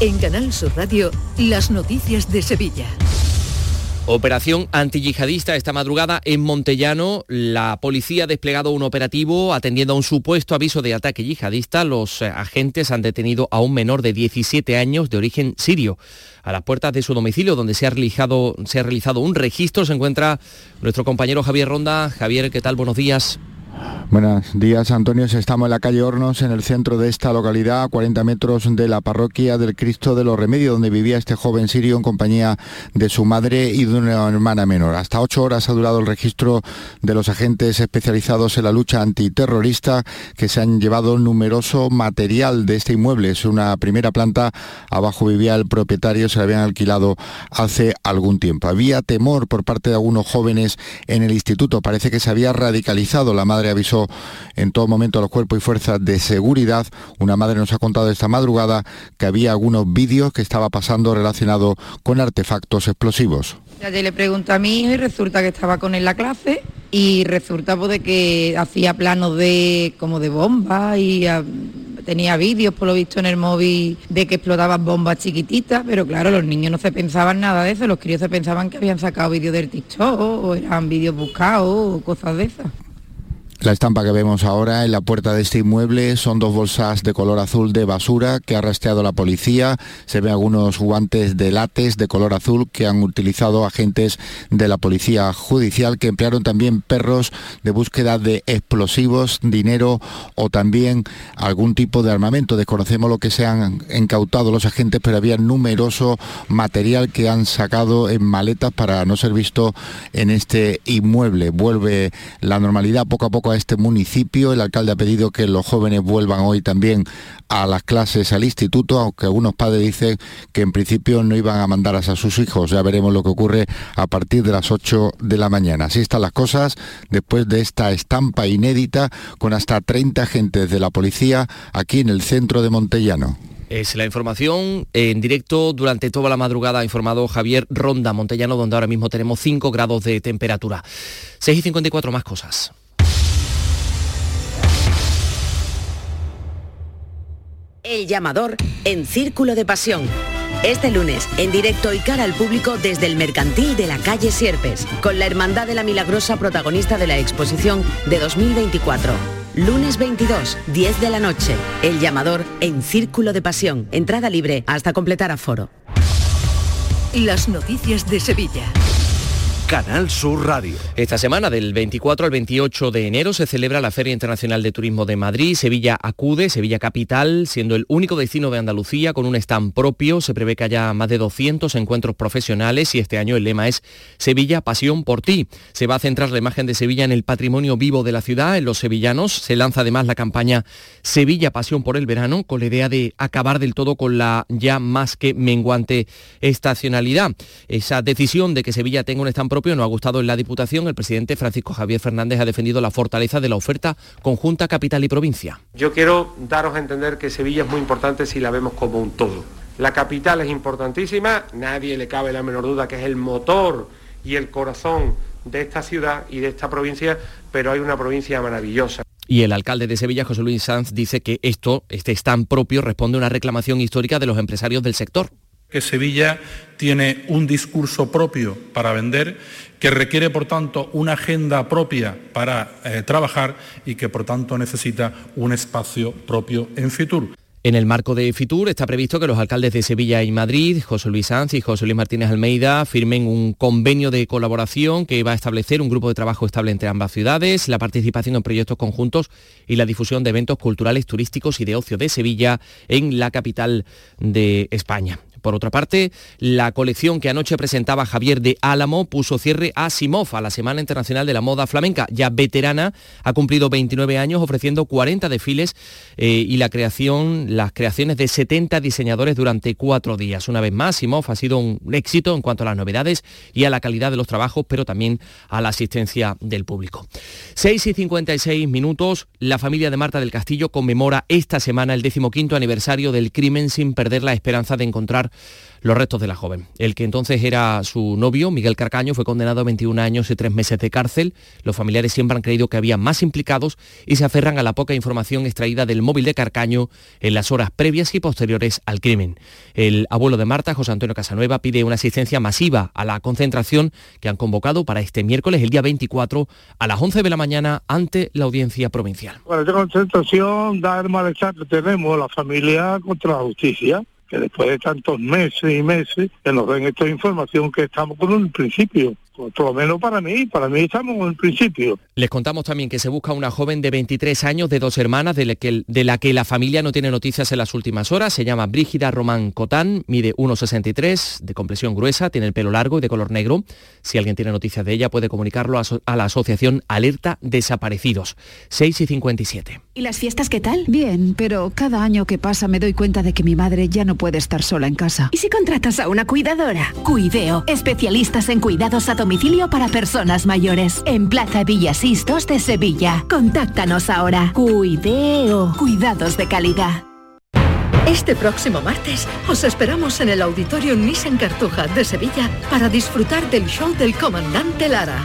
En Canal Sur Radio, las noticias de Sevilla. Operación antiyihadista esta madrugada en Montellano. La policía ha desplegado un operativo atendiendo a un supuesto aviso de ataque yihadista. Los eh, agentes han detenido a un menor de 17 años de origen sirio. A las puertas de su domicilio, donde se ha realizado, se ha realizado un registro, se encuentra nuestro compañero Javier Ronda. Javier, ¿qué tal? Buenos días. Buenos días, Antonio. Estamos en la calle Hornos, en el centro de esta localidad, a 40 metros de la parroquia del Cristo de los Remedios, donde vivía este joven sirio en compañía de su madre y de una hermana menor. Hasta ocho horas ha durado el registro de los agentes especializados en la lucha antiterrorista que se han llevado numeroso material de este inmueble. Es una primera planta. Abajo vivía el propietario, se la habían alquilado hace algún tiempo. Había temor por parte de algunos jóvenes en el instituto. Parece que se había radicalizado. La madre avisó en todo momento a los cuerpos y fuerzas de seguridad. Una madre nos ha contado esta madrugada que había algunos vídeos que estaba pasando relacionados con artefactos explosivos. Ya le pregunto a mi hijo y resulta que estaba con él en la clase y resulta pues, de que hacía planos de como de bombas y ah, tenía vídeos por lo visto en el móvil de que explotaban bombas chiquititas, pero claro, los niños no se pensaban nada de eso, los críos se pensaban que habían sacado vídeos del TikTok o eran vídeos buscados o cosas de esas. La estampa que vemos ahora en la puerta de este inmueble son dos bolsas de color azul de basura que ha rastreado la policía. Se ven algunos guantes de látex de color azul que han utilizado agentes de la policía judicial que emplearon también perros de búsqueda de explosivos, dinero o también algún tipo de armamento. Desconocemos lo que se han incautado los agentes, pero había numeroso material que han sacado en maletas para no ser visto en este inmueble. Vuelve la normalidad poco a poco a este municipio. El alcalde ha pedido que los jóvenes vuelvan hoy también a las clases al instituto, aunque algunos padres dicen que en principio no iban a mandar a sus hijos. Ya veremos lo que ocurre a partir de las 8 de la mañana. Así están las cosas después de esta estampa inédita con hasta 30 agentes de la policía aquí en el centro de Montellano. Es la información en directo durante toda la madrugada, ha informado Javier Ronda Montellano, donde ahora mismo tenemos 5 grados de temperatura. 6 y 54 más cosas. El llamador en Círculo de Pasión. Este lunes, en directo y cara al público desde el mercantil de la calle Sierpes, con la Hermandad de la Milagrosa protagonista de la exposición de 2024. Lunes 22, 10 de la noche. El llamador en Círculo de Pasión. Entrada libre hasta completar aforo. Las noticias de Sevilla. Canal Sur Radio. Esta semana, del 24 al 28 de enero, se celebra la Feria Internacional de Turismo de Madrid. Sevilla acude, Sevilla Capital, siendo el único destino de Andalucía con un stand propio. Se prevé que haya más de 200 encuentros profesionales y este año el lema es Sevilla, pasión por ti. Se va a centrar la imagen de Sevilla en el patrimonio vivo de la ciudad, en los sevillanos. Se lanza además la campaña Sevilla, pasión por el verano, con la idea de acabar del todo con la ya más que menguante estacionalidad. Esa decisión de que Sevilla tenga un stand propio no ha gustado en la Diputación. El presidente Francisco Javier Fernández ha defendido la fortaleza de la oferta conjunta capital y provincia. Yo quiero daros a entender que Sevilla es muy importante si la vemos como un todo. La capital es importantísima, nadie le cabe la menor duda que es el motor y el corazón de esta ciudad y de esta provincia, pero hay una provincia maravillosa. Y el alcalde de Sevilla, José Luis Sanz, dice que esto, este stand propio, responde a una reclamación histórica de los empresarios del sector que Sevilla tiene un discurso propio para vender, que requiere, por tanto, una agenda propia para eh, trabajar y que, por tanto, necesita un espacio propio en Fitur. En el marco de Fitur está previsto que los alcaldes de Sevilla y Madrid, José Luis Sanz y José Luis Martínez Almeida, firmen un convenio de colaboración que va a establecer un grupo de trabajo estable entre ambas ciudades, la participación en proyectos conjuntos y la difusión de eventos culturales, turísticos y de ocio de Sevilla en la capital de España. Por otra parte, la colección que anoche presentaba Javier de Álamo puso cierre a Simov, a la Semana Internacional de la Moda Flamenca. Ya veterana, ha cumplido 29 años ofreciendo 40 desfiles eh, y la creación, las creaciones de 70 diseñadores durante cuatro días. Una vez más, Simov ha sido un éxito en cuanto a las novedades y a la calidad de los trabajos, pero también a la asistencia del público. 6 y 56 minutos, la familia de Marta del Castillo conmemora esta semana el decimoquinto aniversario del crimen sin perder la esperanza de encontrar los restos de la joven. El que entonces era su novio, Miguel Carcaño, fue condenado a 21 años y 3 meses de cárcel. Los familiares siempre han creído que había más implicados y se aferran a la poca información extraída del móvil de Carcaño en las horas previas y posteriores al crimen. El abuelo de Marta, José Antonio Casanueva, pide una asistencia masiva a la concentración que han convocado para este miércoles, el día 24, a las 11 de la mañana ante la audiencia provincial. Bueno, esta concentración da el malestar que tenemos la familia contra la justicia que después de tantos meses y meses que nos den esta información que estamos con un principio por lo menos para mí, para mí estamos en el principio. Les contamos también que se busca una joven de 23 años de dos hermanas de la, que, de la que la familia no tiene noticias en las últimas horas. Se llama Brígida Román Cotán, mide 1,63, de compresión gruesa, tiene el pelo largo y de color negro. Si alguien tiene noticias de ella puede comunicarlo a, a la asociación Alerta Desaparecidos. 6 y 57. ¿Y las fiestas qué tal? Bien, pero cada año que pasa me doy cuenta de que mi madre ya no puede estar sola en casa. ¿Y si contratas a una cuidadora? Cuideo, especialistas en cuidados a domicilio para personas mayores. En Plaza Villasistos de Sevilla. Contáctanos ahora. Cuideo. Cuidados de calidad. Este próximo martes os esperamos en el Auditorio Nissan Cartuja de Sevilla para disfrutar del show del comandante Lara,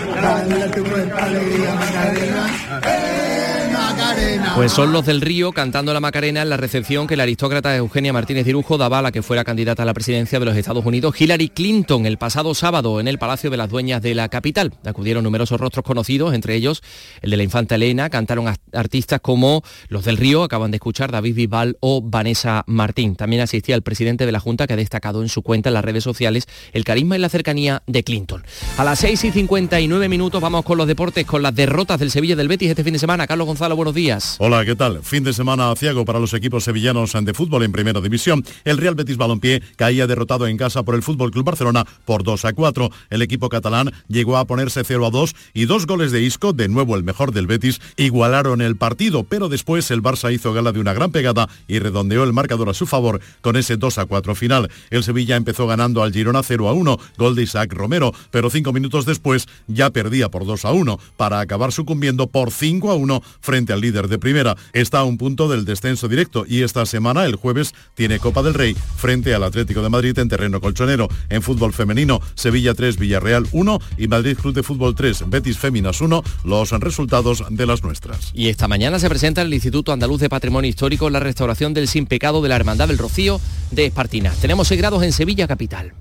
Dale tu cuerpo alegría, Macarena. ¡Eh! Pues son los del Río cantando la Macarena en la recepción que la aristócrata Eugenia Martínez Dirujo daba a la que fuera candidata a la presidencia de los Estados Unidos, Hillary Clinton, el pasado sábado en el Palacio de las Dueñas de la capital. Acudieron numerosos rostros conocidos, entre ellos el de la infanta Elena, cantaron artistas como los del Río, acaban de escuchar David Bisbal o Vanessa Martín. También asistía el presidente de la Junta que ha destacado en su cuenta en las redes sociales el carisma y la cercanía de Clinton. A las 6 y 59 minutos vamos con los deportes, con las derrotas del Sevilla del Betis este fin de semana. Carlos Gonzalo, buenos días. Hola, ¿qué tal? Fin de semana ciego para los equipos sevillanos de fútbol en primera división. El Real Betis Balompié caía derrotado en casa por el Fútbol Club Barcelona por 2 a 4. El equipo catalán llegó a ponerse 0 a 2 y dos goles de Isco, de nuevo el mejor del Betis, igualaron el partido, pero después el Barça hizo gala de una gran pegada y redondeó el marcador a su favor con ese 2 a 4 final. El Sevilla empezó ganando al Girona 0 a 1, gol de Isaac Romero, pero cinco minutos después ya perdía por 2 a 1 para acabar sucumbiendo por 5 a 1 frente al líder de primera. Está a un punto del descenso directo y esta semana, el jueves, tiene Copa del Rey frente al Atlético de Madrid en terreno colchonero. En fútbol femenino, Sevilla 3, Villarreal 1 y Madrid Club de Fútbol 3, Betis Féminas 1, los resultados de las nuestras. Y esta mañana se presenta en el Instituto Andaluz de Patrimonio Histórico la restauración del sin pecado de la Hermandad del Rocío de Espartinas. Tenemos 6 grados en Sevilla capital.